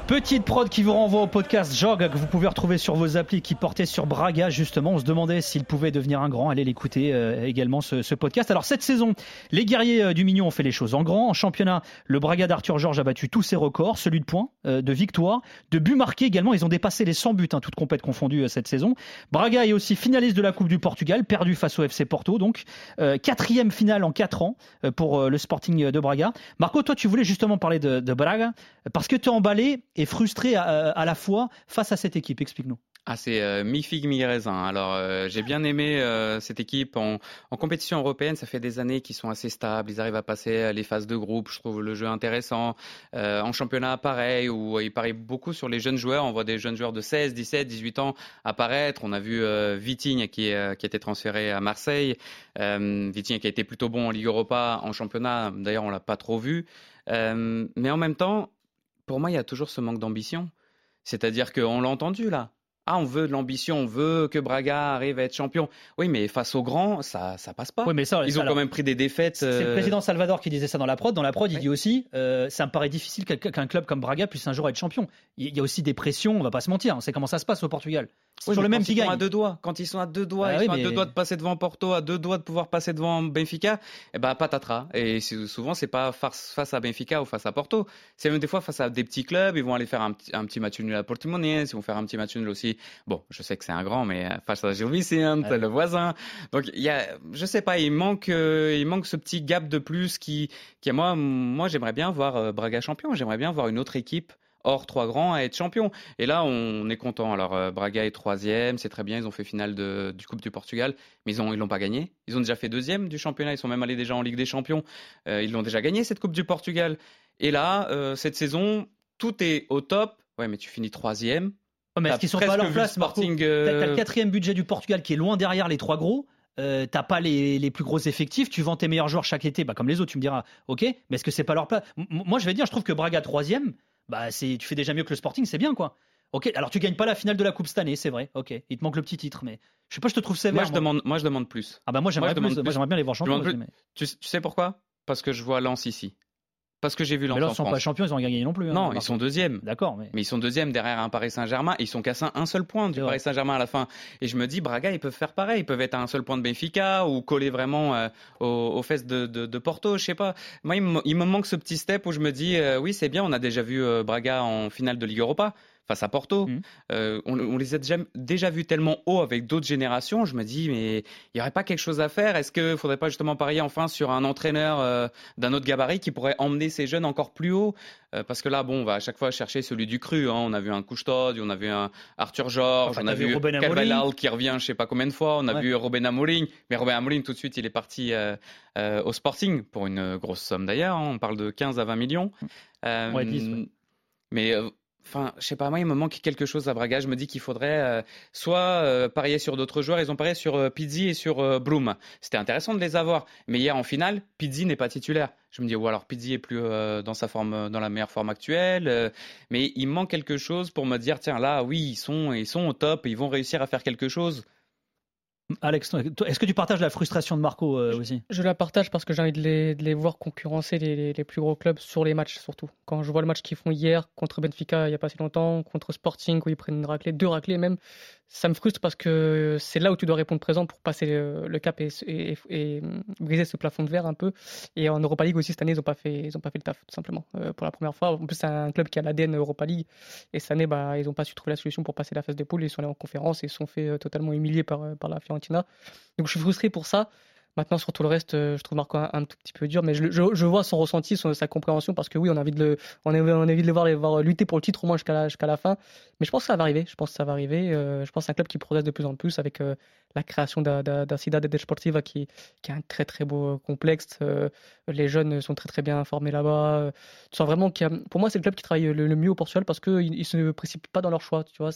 Petite prod qui vous renvoie au podcast Jog que vous pouvez retrouver sur vos applis qui portaient sur Braga justement. On se demandait s'il pouvait devenir un grand. Allez l'écouter euh, également ce, ce podcast. Alors cette saison, les guerriers euh, du Mignon ont fait les choses en grand. En championnat, le Braga d'Arthur Georges a battu tous ses records, celui de points, euh, de victoires, de buts marqués également. Ils ont dépassé les 100 buts, hein, toutes compètes confondues cette saison. Braga est aussi finaliste de la Coupe du Portugal, perdu face au FC Porto. Donc quatrième finale en quatre ans pour le Sporting de Braga. Marco, toi tu voulais justement parler de, de Braga parce que tu es emballé et frustré à, à la fois face à cette équipe. Explique-nous. Ah, c'est euh, mi-figue, mi-raisin. Alors, euh, j'ai bien aimé euh, cette équipe en, compétition européenne. Ça fait des années qu'ils sont assez stables. Ils arrivent à passer les phases de groupe. Je trouve le jeu intéressant. Euh, en championnat, pareil, où ils parient beaucoup sur les jeunes joueurs. On voit des jeunes joueurs de 16, 17, 18 ans apparaître. On a vu euh, Vitinha qui, euh, qui a été transféré à Marseille. Euh, Vitinha qui a été plutôt bon en Ligue Europa, en championnat. D'ailleurs, on l'a pas trop vu. Euh, mais en même temps, pour moi, il y a toujours ce manque d'ambition. C'est-à-dire qu'on l'a entendu là. Ah, on veut de l'ambition, on veut que Braga arrive à être champion. Oui, mais face aux grands, ça, ça passe pas. Oui, mais ça, Ils ont alors, quand même pris des défaites. C'est le euh, président Salvador qui disait ça dans la prod. Dans la prod, il dit aussi, euh, ça me paraît difficile qu'un club comme Braga puisse un jour être champion. Il y a aussi des pressions, on va pas se mentir. On sait comment ça se passe au Portugal. Oui, mais le même qui ils sont gagne. à deux doigts, quand ils sont à deux doigts, Ah ils oui, sont à deux doigts de passer devant Porto, à deux doigts de pouvoir passer devant Benfica, et ben patatras. Et souvent c'est pas face, à Benfica ou face à Porto, c'est même des fois face à des petits clubs. Ils vont aller faire un, petit- un petit match nul à Portimonense, ils vont faire un petit match nul aussi. Bon, je sais que c'est un grand, mais euh, face à Gil Vicente, Ouais. le voisin. Donc il y a, je sais pas, il manque, euh, il manque ce petit gap de plus qui, qui moi, moi j'aimerais bien voir euh, Braga champion. J'aimerais bien voir une autre équipe hors trois grands à être champion. Et là, on est content. Alors, euh, Braga est troisième, c'est très bien. Ils ont fait finale de, du Coupe du Portugal, mais ils ont, ils l'ont pas gagné. Ils ont déjà fait deuxième du championnat. Ils sont même allés déjà en Ligue des Champions. Euh, ils l'ont déjà gagné cette Coupe du Portugal. Et là, euh, cette saison, tout est au top. Ouais, mais tu finis troisième. Ouais, mais est-ce T'as qu'ils sont pas à leur place, Sporting, T'as euh, t'as le quatrième budget du Portugal qui est loin derrière les trois gros. Euh, t'as pas les, les plus gros effectifs, tu vends tes meilleurs joueurs chaque été, bah, comme les autres, tu me diras, ok, mais est-ce que c'est pas leur place? M- Moi, je vais dire, je trouve que Braga troisième, bah, c'est, tu fais déjà mieux que le Sporting, c'est bien quoi. Ok, alors tu gagnes pas la finale de la Coupe cette année, c'est vrai, ok, il te manque le petit titre, mais je sais pas, je te trouve sévère. Moi, je demande, moi, je demande plus. Ah bah moi j'aimerais je demande plus, moi, plus. j'aimerais bien les voir Je champions. mais Tu, tu sais pourquoi? Parce que je vois Lens ici. Parce que j'ai vu Lens mais là, en ils sont France. pas champions, ils ont gagné non plus. hein, Non, ils sont deuxièmes. D'accord, mais Mais ils sont deuxièmes derrière un Paris Saint-Germain. Ils sont qu'à un- seul point du. Paris Saint-Germain à la fin. Et je me dis, Braga, ils peuvent faire pareil. Ils peuvent être à un seul point de Benfica ou coller vraiment euh, aux, aux fesses de, de- de Porto. Je sais pas. Moi, il me, il me manque ce petit step où je me dis, euh, oui, c'est bien. On a déjà vu euh, Braga en finale de Ligue Europa. Face à Porto. Mhm. Euh, on, on les a déjà, déjà vus tellement haut avec d'autres générations. Je me dis, mais il n'y aurait pas quelque chose à faire? Est-ce qu'il ne faudrait pas justement parier enfin sur un entraîneur euh, d'un autre gabarit qui pourrait emmener ces jeunes encore plus haut? Euh, Parce que là, bon, on va à chaque fois chercher celui du cru. hein. On a vu un Couchetod, on a vu un Arthur Georges, Enfin, on a vu vu qui revient je sais pas combien de fois. On a Ouais. vu Robin Amorim. Mais Robin Amorim, tout de suite, il est parti au Sporting pour une grosse somme d'ailleurs. hein. On parle de 15 à 20 millions. Ouais, 10, ouais. Mais enfin, je sais pas, moi, il me manque quelque chose à Braga. Je me dis qu'il faudrait euh, soit euh, parier sur d'autres joueurs. Ils ont parié sur euh, Pizzi et sur euh, Broom. C'était intéressant de les avoir. Mais hier, en finale, Pizzi n'est pas titulaire. Je me dis, ou alors Pizzi est plus dans sa forme, dans la meilleure forme actuelle. mais il manque quelque chose pour me dire, tiens, là, oui, ils sont, ils sont au top. Ils vont réussir à faire quelque chose. Alex, est-ce que tu partages la frustration de Marco euh, aussi? Je la partage parce que j'ai envie de les, de les voir concurrencer les, les- les plus gros clubs sur les matchs surtout. Quand je vois le match qu'ils font hier contre Benfica il n'y a pas si longtemps, contre Sporting où ils prennent une raclée, deux raclées même, ça me frustre parce que c'est là où tu dois répondre présent pour passer le, cap et, briser ce plafond de verre un peu. Et en Europa League aussi cette année ils n'ont pas fait pas fait le taf tout simplement euh, pour la première fois. En plus c'est un club qui a l'ADN Europa League et cette année bah ils n'ont pas su trouver la solution pour passer la phase des poules. Ils sont allés en conférence et ils sont fait euh, totalement humilier par euh, par la Fiorentina. Donc je suis frustré pour ça. Maintenant, sur tout le reste, euh, je trouve Marco un, tout petit peu dur, mais je, vois son ressenti, sa compréhension, parce que oui, on a envie de, le, on a, a envie de les voir, voir lutter pour le titre au moins jusqu'à la, fin. Mais je pense que ça va arriver. Je pense que ça va arriver. Euh, je pense un club qui progresse de plus en plus avec euh, la création d'un- Cidade de Sportiva qui, qui est un très très beau euh, complexe. Euh, les jeunes sont très très bien formés là-bas. Euh, Tu sens vraiment qu'il a- pour moi, c'est le club qui travaille le, le mieux au Portugal parce qu'ils ne se précipitent pas dans leur choix. Tu vois,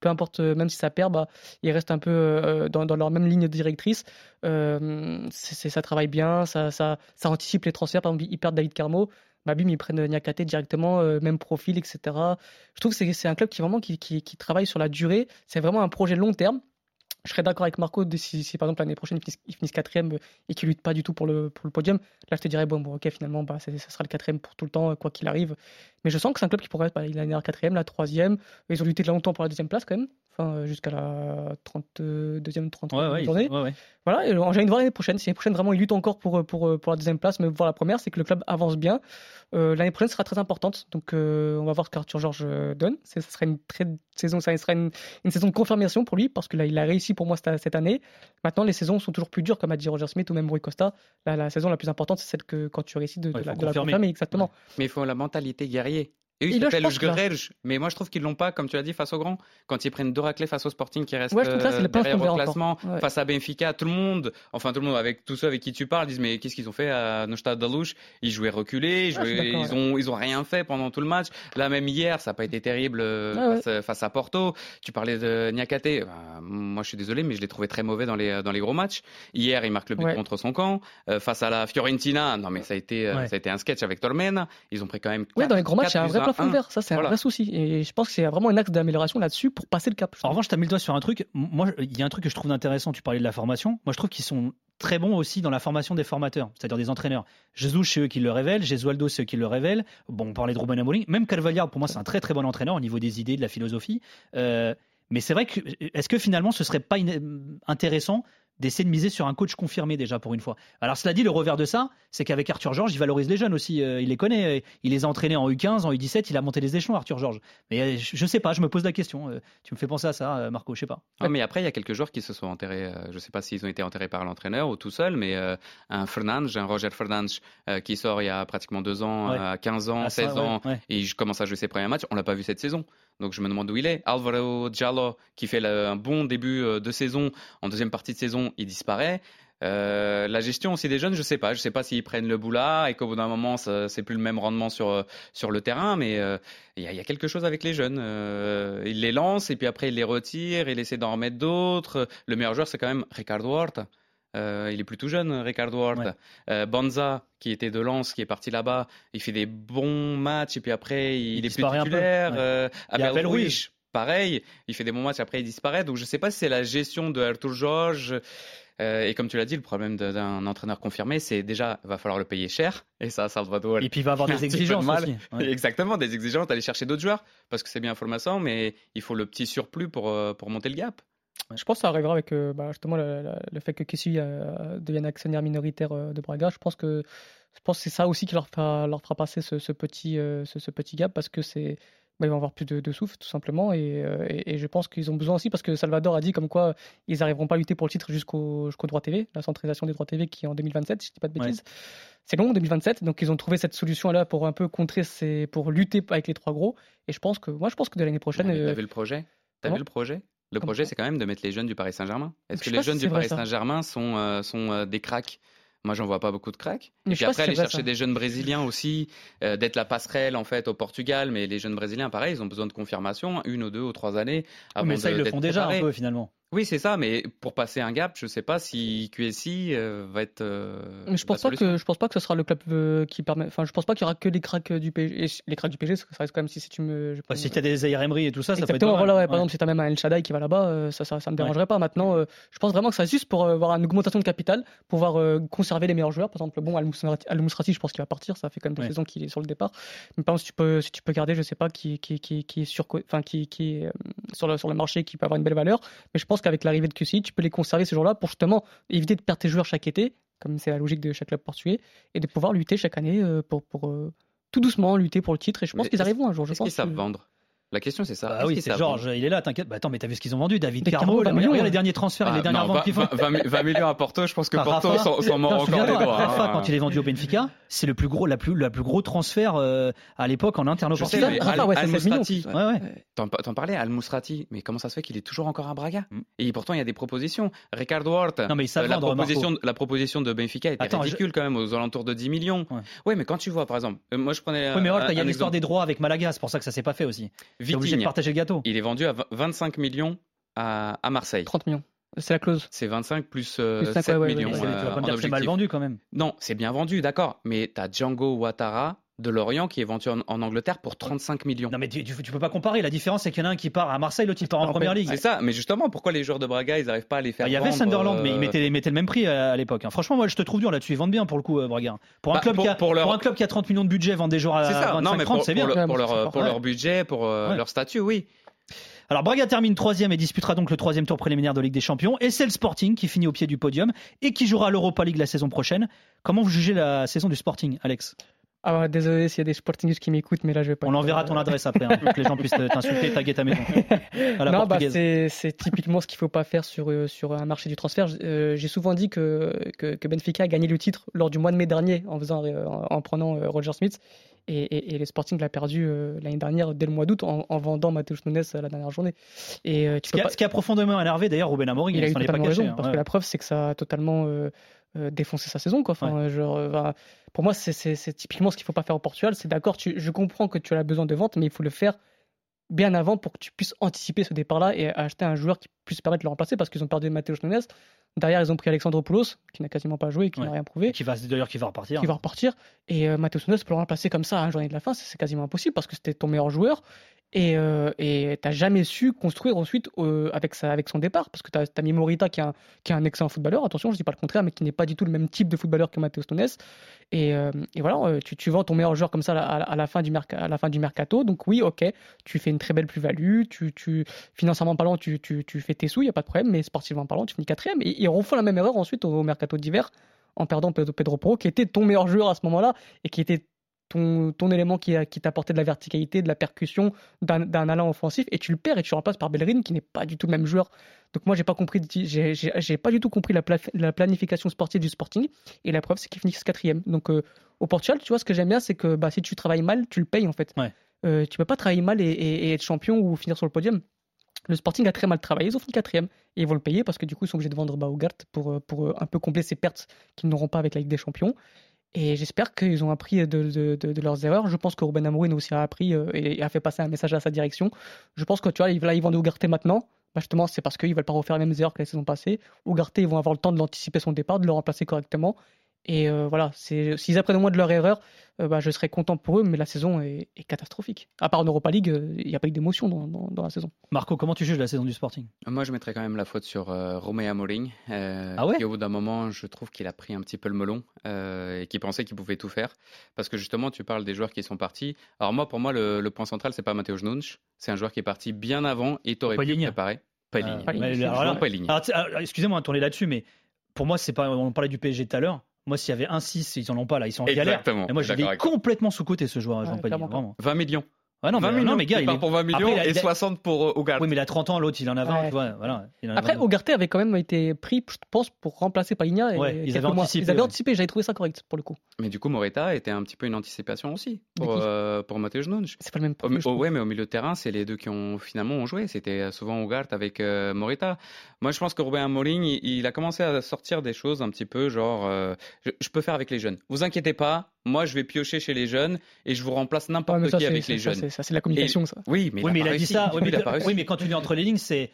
peu importe, euh, même si ça perd, bah, ils restent un peu euh, dans, dans leur même ligne directrice. Euh, ça travaille bien, ça, ça, anticipe les transferts. Par exemple, ils perdent David Carmo. Bah, bim, ils prennent Niakate directement, euh, même profil, etc. Je trouve que c'est un club qui vraiment qui, travaille sur la durée. C'est vraiment un projet long terme. Je serais d'accord avec Marco si, par exemple l'année prochaine ils finissent, quatrième euh, et qu'ils luttent pas du tout pour le, podium. Là, je te dirais bon, bon ok, finalement, bah, ça sera le quatrième pour tout le temps, quoi qu'il arrive. Mais je sens que c'est un club qui pourrait bah, l'année dernière quatrième, la troisième. Ils ont lutté longtemps pour la deuxième place quand même, enfin euh, jusqu'à la 32e, 33e Ouais, ouais, ils- journée. ouais, ouais. Voilà, et j'ai envie de voir l'année prochaine. Si l'année prochaine vraiment ils luttent encore pour, euh, pour, euh, pour la deuxième place, mais voir la première, c'est que le club avance bien. Euh, l'année prochaine sera très importante, donc euh, on va voir ce qu'Arthur Georges euh, donne. Ce sera une très saison, ça sera une, une saison de confirmation pour lui parce que là il a réussi pour moi cette, cette année. Maintenant les saisons sont toujours plus dures, comme a dit Roger Smith ou même Rui Costa. La, la saison la plus importante, c'est celle que quand tu réussis de, de la, de la confirmer. confirmer, exactement. Mais il faut la mentalité guerrier. Et pense que là- Jgrelj, mais moi je trouve qu'ils l'ont pas, comme tu l'as dit, face au grand. Quand ils prennent deux raclés face au Sporting qui reste Ouais, je trouve que là, c'est euh, derrière au classement. Ouais. face à Benfica, tout le monde, enfin tout le monde, avec tous ceux avec qui tu parles, disent mais qu'est-ce qu'ils ont fait à Neustadt Dalouche Ils jouaient reculés, ils, suis jouaient- ils, ont, ils ont rien fait pendant tout le match. Là même hier, ça n'a pas été terrible euh, ouais. face, face à Porto. Tu parlais de Niakate, euh, moi je suis désolé, mais je l'ai trouvé très mauvais dans les, dans les gros matchs. Hier, il marque le but contre son camp. Euh, face à la Fiorentina, non mais ça a été, euh, ça a été un sketch avec Tormen. Ils ont pris quand même. Oui, dans les gros matchs, il y a un 4 vrai plafond de 1. verre. Ça, c'est un vrai souci. Et je pense que c'est vraiment un axe d'amélioration là-dessus pour passer le cap. En revanche, tu as mis le doigt sur un truc. Moi, il y a un truc que je trouve intéressant. Tu parlais de la formation. Moi, je trouve qu'ils sont très bons aussi dans la formation des formateurs, c'est-à-dire des entraîneurs. Jesus, c'est eux qui le révèlent. Gesualdo, c'est eux qui le révèlent. Bon, on parlait de Ruben Amorim. Même Carvalhal, pour moi, c'est un très très bon entraîneur au niveau des idées, de la philosophie. Euh, mais c'est vrai que, est-ce que finalement, ce serait pas in- intéressant d'essayer de miser sur un coach confirmé déjà pour une fois. Alors cela dit, le revers de ça, c'est qu'avec Arthur Georges, il valorise les jeunes aussi. Euh, il les connaît, euh, il les a entraînés en U15, en U17, il a monté les échelons, Arthur Georges. Mais euh, je, je sais pas, je me pose la question. Euh, tu me fais penser à ça, Marco, je sais pas. Ah, mais après, il y a quelques joueurs qui se sont enterrés. euh, je ne sais pas s'ils ont été enterrés par l'entraîneur ou tout seul, mais un Fernandes, un Roger Fernandes qui sort il y a pratiquement deux ans, Ouais. à 15 ans, Ah, ça, 16 ouais, ans, ouais. et il commence à jouer ses premiers matchs. On l'a pas vu cette saison. Donc je me demande où il est. Alvaro Diallo, qui fait le- un bon début de saison, en deuxième partie de saison, il disparaît. Euh, la gestion aussi des jeunes, je sais pas. Je sais pas s'ils prennent le bout là et qu'au bout d'un moment, c'est plus le même rendement sur, euh, sur le terrain, mais euh, il y, a- il y a quelque chose avec les jeunes. Euh, il les lance et puis après il les retire, il essaie d'en remettre d'autres. Le meilleur joueur, c'est quand même Ricardo Horta. Euh, il est plus tout jeune, Ricardo Horta. Euh, Banza, qui était de Lens, qui est parti là-bas, il fait des bons matchs et puis après il, est plus titulaire. ouais. Euh, Abel Abel Ruiz. Pareil, il fait des bons matchs après il disparaît. Donc je sais pas si c'est la gestion de Arthur Georges. Euh, et comme tu l'as dit, le problème d'un entraîneur confirmé, c'est déjà, va falloir le payer cher. Et ça, Salvador. Et puis il va avoir [LAUGHS] des de exigences aussi. ouais. Exactement, des exigences, aller chercher d'autres joueurs, parce que c'est bien Formasson, mais il faut le petit surplus pour, euh, pour monter le gap. Je pense que ça arrivera avec euh, bah, justement le, le- le fait que Kessu euh, devienne actionnaire minoritaire de Braga. Je pense que je pense que c'est ça aussi qui leur fera, leur fera passer ce, ce petit, ce, ce petit gap parce que c'est bah, ils vont avoir plus de, de souffle tout simplement et, euh, et- et je pense qu'ils ont besoin aussi parce que Salvador a dit comme quoi ils n'arriveront pas à lutter pour le titre jusqu'au jusqu'au droit TV, la centralisation des droits TV qui est en 2027 si je dis pas de Ouais. bêtises. C'est long 2027 donc ils ont trouvé cette solution là pour un peu contrer ces pour lutter avec les trois gros et je pense que moi je pense que de l'année prochaine T'as euh, vu le projet? T'as vu le projet? Le projet, c'est quand même de mettre les jeunes du Paris Saint-Germain. Est-ce que les si jeunes du vrai, Paris. Saint-Germain sont, euh, sont euh, des cracks? Moi, j'en vois pas beaucoup de cracks. Mais Et puis après, aller chercher ça. des jeunes Brésiliens aussi, euh, d'être la passerelle en fait au Portugal. Mais les jeunes Brésiliens, pareil, ils ont besoin de confirmation, une ou deux ou trois années. Avant mais ça, de- ils le font déjà préparés. un peu finalement. Oui, c'est ça. Mais pour passer un gap, je sais pas si QSI euh, va être. euh, Mais je la pense pas solution. que je pense pas que ce sera le club euh, qui permet. Enfin, je pense pas qu'il y aura que les cracks du PSG. Et les cracks du PSG, ça reste quand même si, si tu me. je Bah, si t'as des Zaire Emery et tout ça, ça peut être Exactement, voilà, ouais, par exemple, si t'as même un El Shaddai qui va là-bas, euh, ça, ça, ça me dérangerait pas. Maintenant, euh, je pense vraiment que c'est juste pour avoir une augmentation de capital, pouvoir euh, conserver les meilleurs joueurs. Par exemple, bon, Al Mousrati, je pense qu'il va partir, ça fait quand même deux Ouais. saisons qu'il est sur le départ. Mais par exemple, si tu peux, si tu peux garder, je sais pas, qui, qui, qui, qui est sur, enfin, qui, qui est euh, sur le, sur le marché, qui peut avoir une belle valeur. Mais je pense qu'avec l'arrivée de QCI, tu peux les conserver ces joueurs-là pour justement éviter de perdre tes joueurs chaque été, comme c'est la logique de chaque club portugais, et de pouvoir lutter chaque année euh, pour, pour euh, tout doucement lutter pour le titre. Et je pense qu'ils arriveront un jour. Je Est-ce pense qu'ils savent que- vendre? La question, c'est ça. Bah oui, c'est Georges, il est là, t'inquiète. Bah attends, mais t'as vu ce qu'ils ont vendu, David Carbo, là, 20 regarde millions, les derniers transferts et Ah, les dernières non, ventes qu'ils font. 20, 20 20 millions à Porto, je pense que Par Porto s'en mord encore les souviens-toi, doigts. Rafa, hein. quand il est vendu au Benfica, c'est le plus gros, la plus, la plus gros transfert euh, à l'époque en interne au sais, Portugal. Rafa, Al- ouais, c'est 16 millions. Al-Mousrati, Ouais, ouais. T'en parlais, Al Mousrati, mais comment ça se fait qu'il est toujours encore à Braga Mm. Et pourtant, il y a des propositions. Ricardo Horta, Non, mais savent euh, la, proposition, la proposition de Benfica était ridicule quand même, aux alentours de 10 millions. Ouais. Mais quand tu vois, par exemple, euh, moi je prenais. Oui, mais Horta, il y a l'histoire des droits avec Malaga, c'est pour ça que ça s'est pas fait aussi. T'es obligé de Vitinha, partager le gâteau. il est vendu à v- 25 millions à, à Marseille. 30 millions. C'est la clause. C'est 25 plus, euh, Plus cinq, 7 ouais, ouais, millions ouais, Tu vas euh, pas me en dire que c'est mal vendu quand même. Non, c'est bien vendu, d'accord. Mais t'as Django Ouattara de Lorient qui est vendu en, en Angleterre pour 35 millions. Non, mais tu, tu, tu peux pas comparer. La différence, c'est qu'il y en a un qui part à Marseille, l'autre qui part en première ligue. C'est ça, mais justement, pourquoi les joueurs de Braga, ils n'arrivent pas à les faire Ah, Il y avait Sunderland, mais euh, ils mettaient, ils mettaient le même prix à, à l'époque. hein. Franchement, moi, je te trouve dur là-dessus. Ils vendent bien pour le coup, euh, Braga. Pour un, Bah, club pour- qui a, pour leur- pour un club qui a 30 millions de budget, vendre des joueurs à C'est ça, 25 non, mais 30, pour, c'est bien. pour, Ouais, pour leur, pour budget, pour euh, Ouais. leur statut, oui. Alors Braga termine troisième et disputera donc le troisième tour préliminaire de Ligue des Champions. Et c'est le Sporting qui finit au pied du podium et qui jouera l'Europa League la saison prochaine. Comment vous jugez la saison du Sporting, Alex? Ah, ouais, désolé s'il y a des sportingistes qui m'écoutent, mais là je vais pas. On enverra ton adresse après, hein, pour que les gens puissent t'insulter, taguer ta maison. [LAUGHS] À la non, bah, c'est typiquement ce qu'il faut pas faire sur, euh, sur un marché du transfert. Euh, J'ai souvent dit que, que, que Benfica a gagné le titre lors du mois de mai dernier en, faisant, euh, en, en prenant Roger Smith. Et, et, et le Sporting l'a perdu l'année dernière dès le mois d'août en, en vendant Matheus Nunes la dernière journée. Et tu ce, qui a, pas- ce qui a profondément énervé d'ailleurs Ruben Amorim, il a il s'en est pas caché. raison, hein, parce ouais. que la preuve, c'est que ça a totalement euh, défoncé sa saison. Quoi. Enfin, genre, bah, pour moi, c'est- typiquement ce qu'il faut pas faire au Portugal. C'est d'accord, je comprends que tu as besoin de vente, mais il faut le faire bien avant pour que tu puisses anticiper ce départ-là et acheter un joueur qui puisse permettre de le remplacer parce qu'ils ont perdu Matheus Nunes. Derrière, ils ont pris Alexandropoulos, qui n'a quasiment pas joué, qui Ouais. n'a rien prouvé Qui va d'ailleurs qui va repartir. qui va repartir. Et euh, Matheus Nunes, pour le remplacer comme ça à un journée de la fin, c'est quasiment impossible parce que c'était ton meilleur joueur. Et euh, t'as jamais su construire ensuite euh, avec, sa, avec son départ. Parce que t'as as mis Morita qui est, un, qui est un excellent footballeur, attention, je dis pas le contraire, mais qui n'est pas du tout le même type de footballeur que Matheus Nunes. Et, euh, et voilà, euh, tu, tu vends ton meilleur joueur comme ça à, la- à la fin du à la fin du mercato. Donc oui, ok, tu fais une très belle plus-value, tu, tu, financièrement parlant, tu, tu, tu fais tes sous, il n'y a pas de problème, mais sportivement parlant, tu finis quatrième. Et ils refont la même erreur ensuite au, mercato d'hiver en perdant Pedro, Porro, qui était ton meilleur joueur à ce moment-là et qui était ton, ton élément qui, t'apportait de la verticalité, de la percussion, d'un allant offensif, et tu le perds et tu le remplaces par Bellerin, qui n'est pas du tout le même joueur. Donc moi, j'ai pas compris, j'ai pas du tout compris la, pla- la planification sportive du Sporting, et la preuve, c'est qu'ils finissent quatrième. Donc euh, au Portugal, tu vois, ce que j'aime bien, c'est que bah, si tu travailles mal, tu le payes en fait. Ouais. Euh, tu peux pas travailler mal et, et- et être champion ou finir sur le podium. Le Sporting a très mal travaillé, ils ont fini quatrième. Et ils vont le payer parce que du coup, ils sont obligés de vendre Baugart pour, euh, pour euh, un peu combler ces pertes qu'ils n'auront pas avec la Ligue des Champions. Et j'espère qu'ils ont appris de, leurs erreurs. Je pense que Ruben Amorim aussi a appris euh, et a fait passer un message à sa direction. Je pense que tu vois, là, ils vendent Ugarte maintenant. Bah, justement, c'est parce qu'ils veulent pas refaire les mêmes erreurs que la saison passée. Ugarte, ils vont avoir le temps de l'anticiper son départ, de le remplacer correctement. Et euh, voilà, s'ils apprennent au moins de leur erreur, euh, bah, je serais content pour eux, mais la saison est, est catastrophique. À part en Europa League, euh, il n'y a pas eu d'émotion dans, dans- dans la saison. Marco, comment tu juges la saison du Sporting? Moi, je mettrais quand même la faute sur euh, Romé Amorim, euh, Ah ouais? qui au bout d'un moment, je trouve qu'il a pris un petit peu le melon euh, et qui pensait qu'il pouvait tout faire. Parce que justement, tu parles des joueurs qui sont partis. Alors moi, pour moi, le, le point central, c'est pas Matheus Nunes, c'est un joueur qui est parti bien avant et t'aurais pu préparer. Euh, alors, tu sais, alors, Excusez-moi de tourner là-dessus, mais pour moi, c'est pas. On parlait du PSG tout à l'heure. Moi, s'il y avait un 6, ils en ont pas là, ils sont en galère. Exactement. Et moi, je l'ai complètement sous-côté ce joueur, Jean Ouais, vraiment. 20 millions. Ouais, non, 20 mais, millions, non, mais gars, il part pour 20 millions Après, et il a- 60 pour euh, Ugarte. Oui, mais il a 30 ans, l'autre, il en a 20, Ouais. tu vois. Voilà, il en a Après, 22. Ugarte avait quand même été pris, je pense, pour remplacer et Ouais, ils avaient anticipé, Ils avaient ouais. anticipé, j'avais trouvé ça correct pour le coup. Mais du coup, Moreta était un petit peu une anticipation aussi pour, euh, pour Nunes. C'est pas le même au- trouve. ouais, mais au milieu de terrain, c'est les deux qui ont finalement ont joué. C'était euh, souvent Ugarte avec euh, Morita. Moi, je pense que Robin Amorim, il, il a commencé à sortir des choses un petit peu genre, euh, je, je peux faire avec les jeunes. Vous inquiétez pas, moi, je vais piocher chez les jeunes et je vous remplace n'importe qui avec les ça, jeunes. c'est- ça, c'est de la communication, ça. Oui, mais oui, mais il a dit ça. Oui, mais, Il a pas réussi. oui, mais quand tu lis entre les lignes, c'est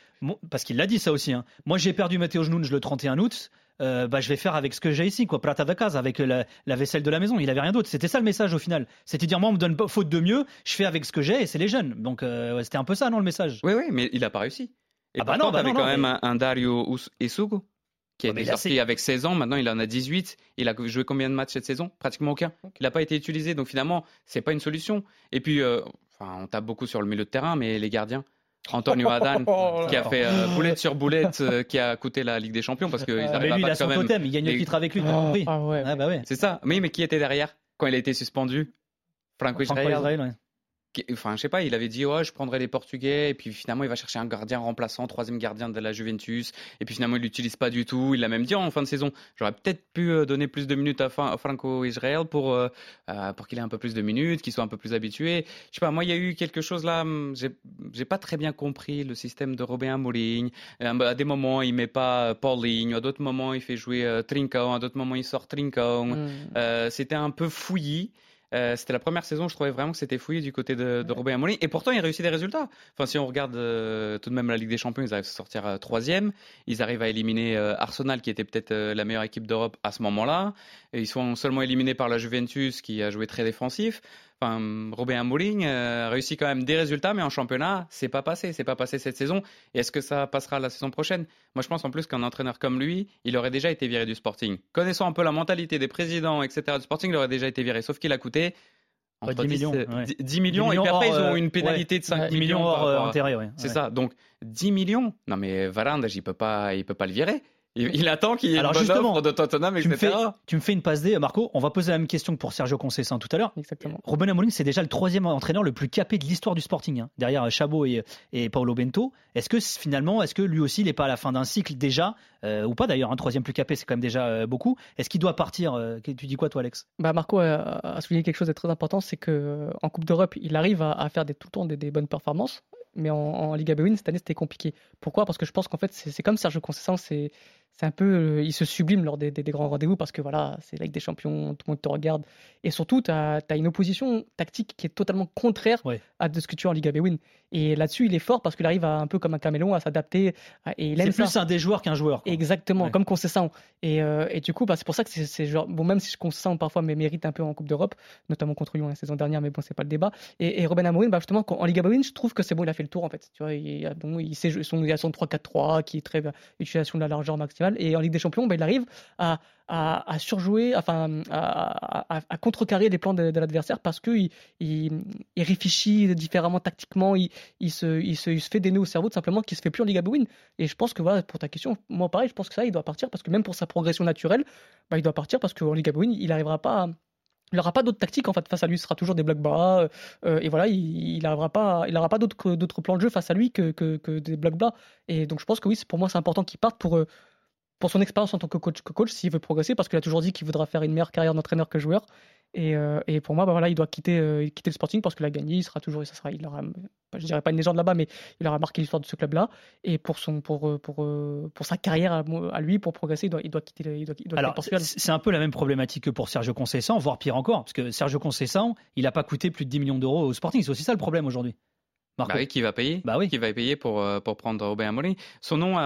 parce qu'il l'a dit ça aussi. hein. Moi, j'ai perdu Matteo Nunes le 31 août. euh, bah, je vais faire avec ce que j'ai ici, quoi. Plata de casa, avec la, la vaisselle de la maison. Il avait rien d'autre. C'était ça le message au final. C'était dire, moi, on me donne pas faute de mieux. Je fais avec ce que j'ai et c'est les jeunes. Donc, euh, ouais, c'était un peu ça, non, le message? Oui, oui, mais il n'a pas réussi. Et Ah bah pourtant, non, bah t'avais non, quand non, même mais- un, un Dario Us- Esugo qui Ouais, mais là, sorti c'est- avec 16 ans. Maintenant, il en a 18. Il a joué combien de matchs cette saison? Pratiquement aucun. Il n'a pas été utilisé. Donc finalement, c'est pas une solution. Et puis, euh, enfin, on tape beaucoup sur le milieu de terrain, mais les gardiens. Antonio Adan, Oh qui a fait euh, boulette sur boulette, euh, qui a coûté la Ligue des Champions parce que Ah, mais à lui, il a son quand même totem. Il gagne le titre avec lui. Ah, compris. ah ouais. Ah, bah ouais. C'est ça. Oui, mais qui était derrière quand il a été suspendu? Franco. Israël, ouais. Enfin, je sais pas, il avait dit, ouais, je prendrai les Portugais, et puis finalement, il va chercher un gardien remplaçant, troisième gardien de la Juventus, et puis finalement, il l'utilise pas du tout. Il l'a même dit en fin de saison, j'aurais peut-être pu euh, donner plus de minutes à, Fra- à Franco Israel pour, euh, euh, pour qu'il ait un peu plus de minutes, qu'il soit un peu plus habitué. Je sais pas, moi, il y a eu quelque chose là, hum, j'ai pas très bien compris le système de Robin Amorim. Euh, À des moments, il met pas Paulinho, à d'autres moments, il fait jouer euh, à d'autres moments, il sort Trincão. Mm. Euh, c'était un peu fouillis. Euh, c'était la première saison, je trouvais vraiment que c'était fouillé du côté de, de Robin Amorim. Et pourtant, il réussit des résultats. Enfin, si on regarde euh, tout de même la Ligue des Champions, ils arrivent à sortir euh, troisième. Ils arrivent à éliminer euh, Arsenal, qui était peut-être la meilleure équipe d'Europe à ce moment-là. Et ils sont seulement éliminés par la Juventus, qui a joué très défensif. Enfin, Robin Amorim euh, réussit quand même des résultats, mais en championnat, c'est pas passé. C'est pas passé cette saison. Et est-ce que ça passera la saison prochaine? Moi, je pense en plus qu'un entraîneur comme lui, il aurait déjà été viré du Sporting. Connaissant un peu la mentalité des présidents, etc. du Sporting, il aurait déjà été viré. Sauf qu'il a coûté Ouais, entre 10 millions, euh, ouais. 10 10 millions, 10 et puis après, hors, ils ont euh, une pénalité ouais, de 5 10 millions hors euh, intérêt, ouais. C'est ça. Donc, 10 millions. Non, mais Varane, il peut pas, il peut pas le virer. Il, il attend qu'il y ait Alors, une bonne justement, offre de Tottenham, Tu me, etc. fais, tu me fais une passe D, Marco. On va poser la même question que pour Sergio Conceição tout à l'heure. Exactement. Robin Amorim, c'est déjà le troisième entraîneur le plus capé de l'histoire du Sporting, hein, derrière Chabot et, et Paulo Bento. Est-ce que finalement, est-ce que lui aussi, il n'est pas à la fin d'un cycle déjà, euh, ou pas d'ailleurs, un troisième plus capé, c'est quand même déjà euh, beaucoup. Est-ce qu'il doit partir euh, Tu dis quoi, toi, Alex? Bah Marco a, a souligné quelque chose de très important, c'est que euh, en Coupe d'Europe, il arrive à, à faire des, tout le temps des, des bonnes performances, mais en, en Liga Bewin cette année c'était compliqué. Pourquoi? Parce que je pense qu'en fait c'est c'est comme Sergio Conceição, c'est c'est un peu, euh, il se sublime lors des, des- des grands rendez-vous parce que voilà, c'est la Ligue des Champions, tout le monde te regarde, et surtout tu as, une opposition tactique qui est totalement contraire Ouais. à de ce que tu as en Liga Bewin. Et là-dessus il est fort parce qu'il arrive à, un peu comme un caméléon à s'adapter, et il aime C'est plus un des joueurs qu'un joueur. quoi. Exactement, Ouais. comme Conceição. Et, euh, et du coup, bah, c'est pour ça que c'est- genre, bon, même si Conceição parfois mais mérite un peu en Coupe d'Europe, notamment contre Lyon la saison dernière, mais bon, c'est pas le débat. Et, et Robin Amorim, bah, justement, quand- en Liga Bewin, je trouve que c'est bon, il a fait le tour en fait. Tu vois, il, a- bon, il sait son, il a son 3-4-3 qui est très euh, utilisation de la largeur Et en Ligue des Champions, bah, il arrive à, à, surjouer, enfin, à, à- contrecarrer les plans de, l'adversaire parce qu'il il, il réfléchit différemment tactiquement, il, il, se, il, se, fait des nœuds au cerveau tout simplement qui se fait plus en Liga Bewin. Et je pense que voilà, pour ta question, moi pareil, je pense que ça, il doit partir parce que même pour sa progression naturelle, bah, il doit partir parce qu'en Liga Bewin, il n'arrivera pas il n'aura pas d'autres tactiques en fait face à lui, ce sera toujours des blocs bas euh, et voilà, il n'aura pas, pas d'autres plans de jeu face à lui que, que, que des blocs bas. Et donc je pense que oui, pour moi c'est important qu'il parte pour euh, pour son expérience en tant que coach, que coach s'il veut progresser, parce qu'il a toujours dit qu'il voudra faire une meilleure carrière d'entraîneur que joueur. Et, euh, et pour moi, bah voilà, il doit quitter, euh, quitter le Sporting parce qu'il a gagné, il sera toujours, ça sera, il aura, je dirais pas une légende là-bas, mais il aura marqué l'histoire de ce club-là. Et pour son, pour, euh, pour, pour sa carrière à, à lui, pour progresser, il doit, il doit quitter, le- il doit, il doit quitter Alors, c'est un peu la même problématique que pour Sergio Conceição, voire pire encore, parce que Sergio Conceição, il n'a pas coûté plus de 10 millions d'euros au Sporting. C'est aussi ça le problème aujourd'hui. Marco. Bah oui, qui va payer Bah oui. Qui va payer pour, euh, pour prendre Robin Amorim Son nom a,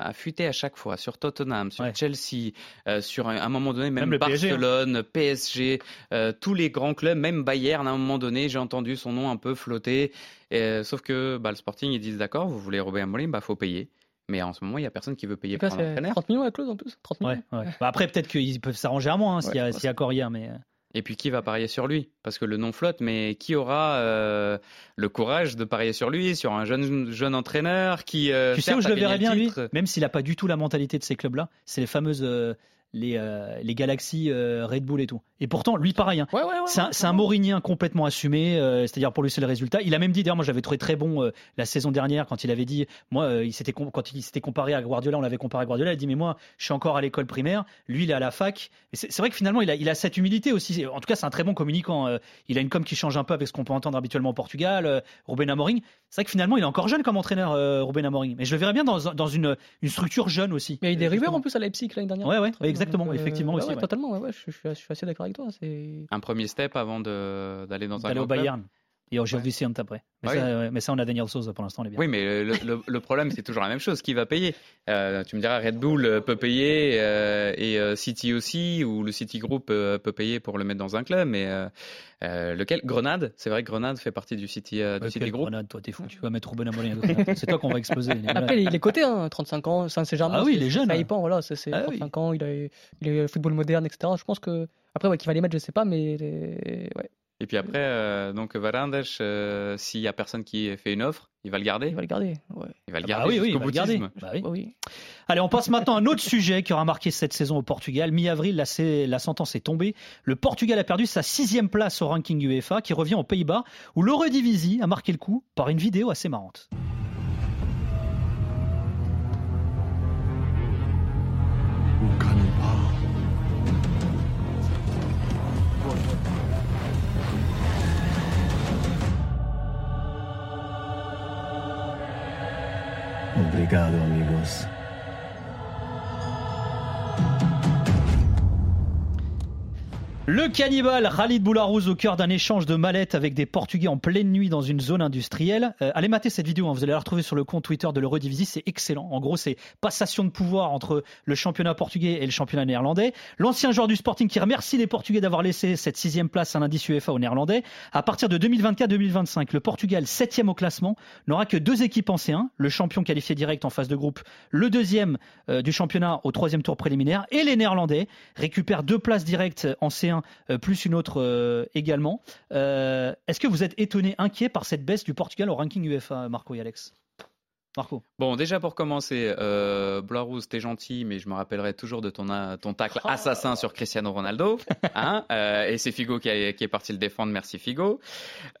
a fuité à chaque fois sur Tottenham, sur Ouais. Chelsea, euh, sur un, à un moment donné même, Même le PSG, hein. Barcelone, PSG, euh, tous les grands clubs, même Bayern. À un moment donné, j'ai entendu son nom un peu flotter. Et, euh, sauf que bah, le Sporting ils disent d'accord, vous voulez Robin Amorim, bah faut payer. Mais en ce moment, il y a personne qui veut payer C'est quoi, pour un c'est entraîneur. 30 millions la clause en plus 30 millions Ouais, ouais. Bah après, peut-être qu'ils peuvent s'arranger à moins hein, s'il y, a- Ouais, s'il y a accord hier, mais. Et puis qui va parier sur lui? Parce que le nom flotte, mais qui aura euh, le courage de parier sur lui, sur un jeune, jeune entraîneur qui. euh, Tu sais où je le verrais bien, lui? Même s'il n'a pas du tout la mentalité de ces clubs-là, c'est les fameuses. euh, les, euh, les galaxies euh, Red Bull et tout. Et pourtant, lui, pareil. hein. Ouais, ouais, ouais, c'est un, un complètement assumé, euh, c'est-à-dire pour lui, c'est le résultat. Il a même dit, d'ailleurs, moi j'avais trouvé très bon la saison dernière quand il avait dit, moi, il s'était quand il s'était comparé à Guardiola, on l'avait comparé à Guardiola, il a dit, mais moi, je suis encore à l'école primaire, lui, il est à la fac. C'est vrai que finalement, il a, il a cette humilité aussi. En tout cas, c'est un très bon communicant. il a une com qui change un peu avec ce qu'on peut entendre habituellement au Portugal. Ruben Amorim, c'est vrai que finalement, il est encore jeune comme entraîneur, Ruben Amorim. Mais je le verrais bien dans, dans une, une structure jeune aussi. Mais il y a eu des rumeurs justement. en plus à Leipzig l'année dernière. Ouais, ouais. Exactement, Donc, euh, effectivement ouais, aussi, ouais, ouais. Totalement, ouais, ouais, je, je suis, je suis assez d'accord avec toi. C'est Un premier step avant d'aller dans un D'aller au club. Et aujourd'hui, c'est après. Mais, Ah ça, ouais, mais ça, on a Daniel Souza pour l'instant, on est bien. Oui, mais le, le- le problème, c'est toujours la même chose. Qui va payer? Euh, Tu me diras, Red Bull euh, peut payer euh, et euh, City aussi, ou le City Group euh, peut payer pour le mettre dans un club. Mais euh, euh, lequel? Grenade? C'est vrai que Grenade fait partie du City, euh, du Ouais, City Group. grenade, toi, t'es fou. Tu vas mettre Ruben Amorim. C'est toi qu'on va exploser. Après, il est coté, hein, 35 ans, Saint-Germain. Ah oui, il est jeune. Ça dépend, voilà, c'est c'est Ah oui. 35 ans, il, a, il est football moderne, etc. Je pense que. Après, ouais, qui va les mettre, je sais pas, mais. les- Ouais, Et puis après, euh, donc Varandas, euh, s'il y a personne qui fait une offre, il va le garder. il va le garder. Ouais. Il va le Ah garder oui, oui, il jusqu'au va le garder. Bah oui. Bah oui. Allez, on passe maintenant à un autre sujet qui aura marqué cette saison au Portugal. Mi-avril, la, la sentence est tombée. Le Portugal a perdu sa sixième place au ranking UEFA, qui revient aux Pays-Bas, où l'Eurodivisie a marqué le coup par une vidéo assez marrante. things. Le cannibale Khalid Boularouz au cœur d'un échange de mallettes avec des Portugais en pleine nuit dans une zone industrielle. Euh, allez mater cette vidéo, hein, vous allez la retrouver sur le compte Twitter de l'Eurodivisie, c'est excellent. En gros, c'est passation de pouvoir entre le championnat portugais et le championnat néerlandais. L'ancien joueur du Sporting qui remercie les Portugais d'avoir laissé cette sixième place à l'indice UEFA aux Néerlandais. À partir de 2024-2025, le Portugal, septième au classement, n'aura que deux équipes en C1, le champion qualifié direct en phase de groupe, le deuxième euh, du championnat au troisième tour préliminaire, et les Néerlandais récupèrent deux places directes en C1 euh, plus une autre euh, également. Euh, Est-ce que vous êtes étonné, inquiet par cette baisse du Portugal au ranking UEFA, Marco et Alex? Marco Bon, déjà pour commencer, euh, Blarouz, t'es gentil, mais je me rappellerai toujours de ton, ton tacle assassin sur Cristiano Ronaldo. [LAUGHS] Hein Euh, et c'est Figo qui, a- qui est parti le défendre. Merci Figo.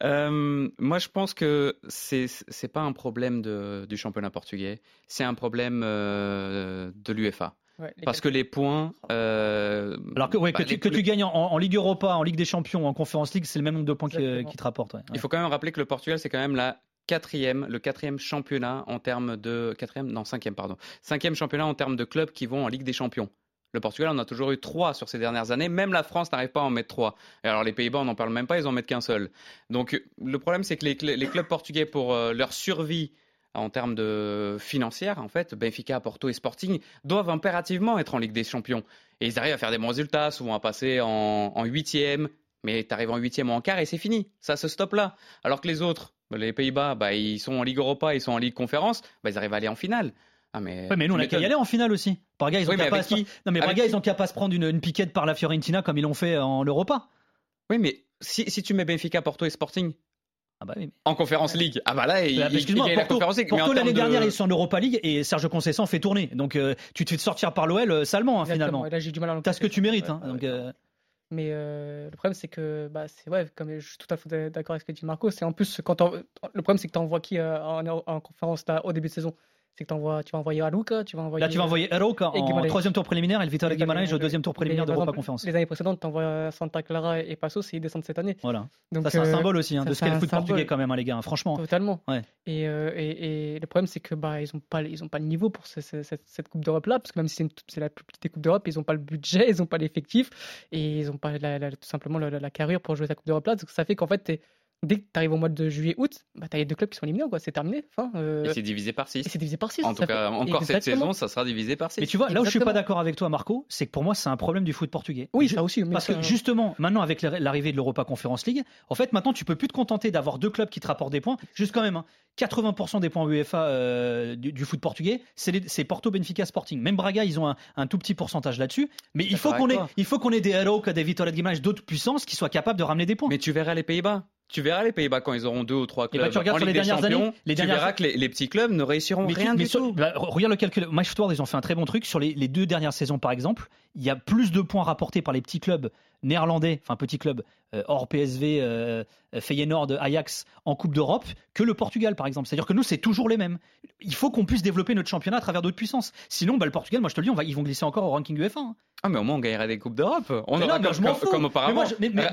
Euh, moi, je pense que c'est c'est pas un problème de, du championnat portugais, c'est un problème euh, de l'UEFA. Ouais, Parce que les points. euh, Alors que, ouais, bah, que, tu, les- que tu gagnes en, en Ligue Europa, en Ligue des Champions, en Conference League, c'est le même nombre de points qui, qui te rapportent. ouais. Il faut quand même rappeler que le Portugal, c'est quand même la quatrième, le quatrième championnat en termes de quatrième, non cinquième pardon, cinquième championnat en termes de clubs qui vont en Ligue des Champions. Le Portugal on a toujours eu trois sur ces dernières années. Même la France n'arrive pas à en mettre trois. Et alors les Pays-Bas, on n'en parle même pas, ils en mettent qu'un seul. Donc le problème, c'est que les clubs portugais, pour euh, leur survie en termes de financière, en fait, Benfica, Porto et Sporting doivent impérativement être en Ligue des Champions. Et ils arrivent à faire des bons résultats, souvent à passer en, huitième, mais tu arrives en huitième ou en quart et c'est fini. Ça se stoppe là. Alors que les autres, les Pays-Bas, bah, ils sont en Ligue Europa, ils sont en Ligue Conférence, bah, ils arrivent à aller en finale. Ah, mais, Ouais, mais nous, on a qu'à y aller en finale aussi. Braga, ils ont Oui, mais qu'à pas se- pas se prendre une, une piquette par la Fiorentina comme ils l'ont fait en Europa. Oui, mais si, si tu mets Benfica, Porto et Sporting Ah bah oui, mais- en Conférence League, ah bah là, ils, Bah, Excuse-moi, gagnent la Conférence League. Porto, l'année de- dernière, ils sont en Europa League et Sergio Conceição fait tourner. Donc euh, tu te fais sortir par l'OL euh, salement, hein, finalement. Et là, j'ai du mal à T'as ce que tu mérites. Ouais, hein, ouais, donc, euh, Mais euh, le problème, c'est que, bah, c'est ouais, comme je suis tout à fait d'accord avec ce que dit Marco, c'est en plus, quand le problème, c'est que tu envoies qui euh, en, en conférence là, au début de saison? C'est que t'envoies- tu vas envoyer Aluca, tu vas envoyer. Là, tu vas envoyer et en troisième tour préliminaire et le Vitória Guimarães au deuxième tour préliminaire d'Europa exemple, Conférence. Les années précédentes, tu envoies Santa Clara et Passos et ils descendent cette année. Voilà. Donc, ça, c'est un euh, symbole aussi hein, ça, de ce qu'est le foot symbole. portugais, quand même, hein, les gars. hein, franchement. Totalement. Ouais. Et, euh, et, et le problème, c'est que bah, ils n'ont pas, ils ont pas le niveau pour ce- ce- cette, cette Coupe d'Europe-là, parce que même si c'est la plus petite des Coupes d'Europe, ils n'ont pas le budget, ils n'ont pas l'effectif, et ils n'ont pas la- la- tout simplement la, la- carrure pour jouer cette Coupe d'Europe-là. Donc ça fait qu'en fait, t'es- dès que tu arrives au mois de juillet-août, bah, tu as les deux clubs qui sont éliminés, quoi. c'est terminé. Enfin, euh, Et c'est divisé par 6. et c'est divisé par 6. En tout cas, encore cette saison, ça sera divisé par 6. Mais tu vois, là où je suis pas d'accord avec toi, Marco, c'est que pour moi, c'est un problème du foot portugais. Oui, Ju- ça aussi. mais Parce ça- que justement, maintenant, avec l'arri- l'arrivée de l'Europa Conference League, en fait, maintenant, tu peux plus te contenter d'avoir deux clubs qui te rapportent des points. Juste quand même, hein, 80% des points UEFA euh, du, du foot portugais, c'est les- c'est Porto, Benfica, Sporting. Même Braga, ils ont un, un tout petit pourcentage là-dessus. Mais il faut qu'on ait, il faut qu'on ait des Aroca, des Vitória de Guimarães, d'autres puissances qui soient capables de ramener des points. Mais tu verras les Pays-Bas. Tu verras les Pays-Bas quand ils auront deux ou trois Et bah, clubs tu regardes en sur les dernières années, les tu verras que les, les petits clubs ne réussiront Mais, rien mais du sur- tout. bah, regarde le calcul. Match ils ont fait un très bon truc. Sur les, les deux dernières saisons, par exemple, il y a plus de points rapportés par les petits clubs néerlandais, enfin petits clubs euh, hors PSV, euh, Feyenoord, Ajax en Coupe d'Europe, que le Portugal, par exemple. C'est-à-dire que nous, c'est toujours les mêmes. Il faut qu'on puisse développer notre championnat à travers d'autres puissances. Sinon, bah, le Portugal, moi je te le dis, on va, ils vont glisser encore au ranking UEFA. hein. Ah, mais au moins on gagnera des Coupes d'Europe. On Mais aura non, mais comme, comme- fous. comme auparavant.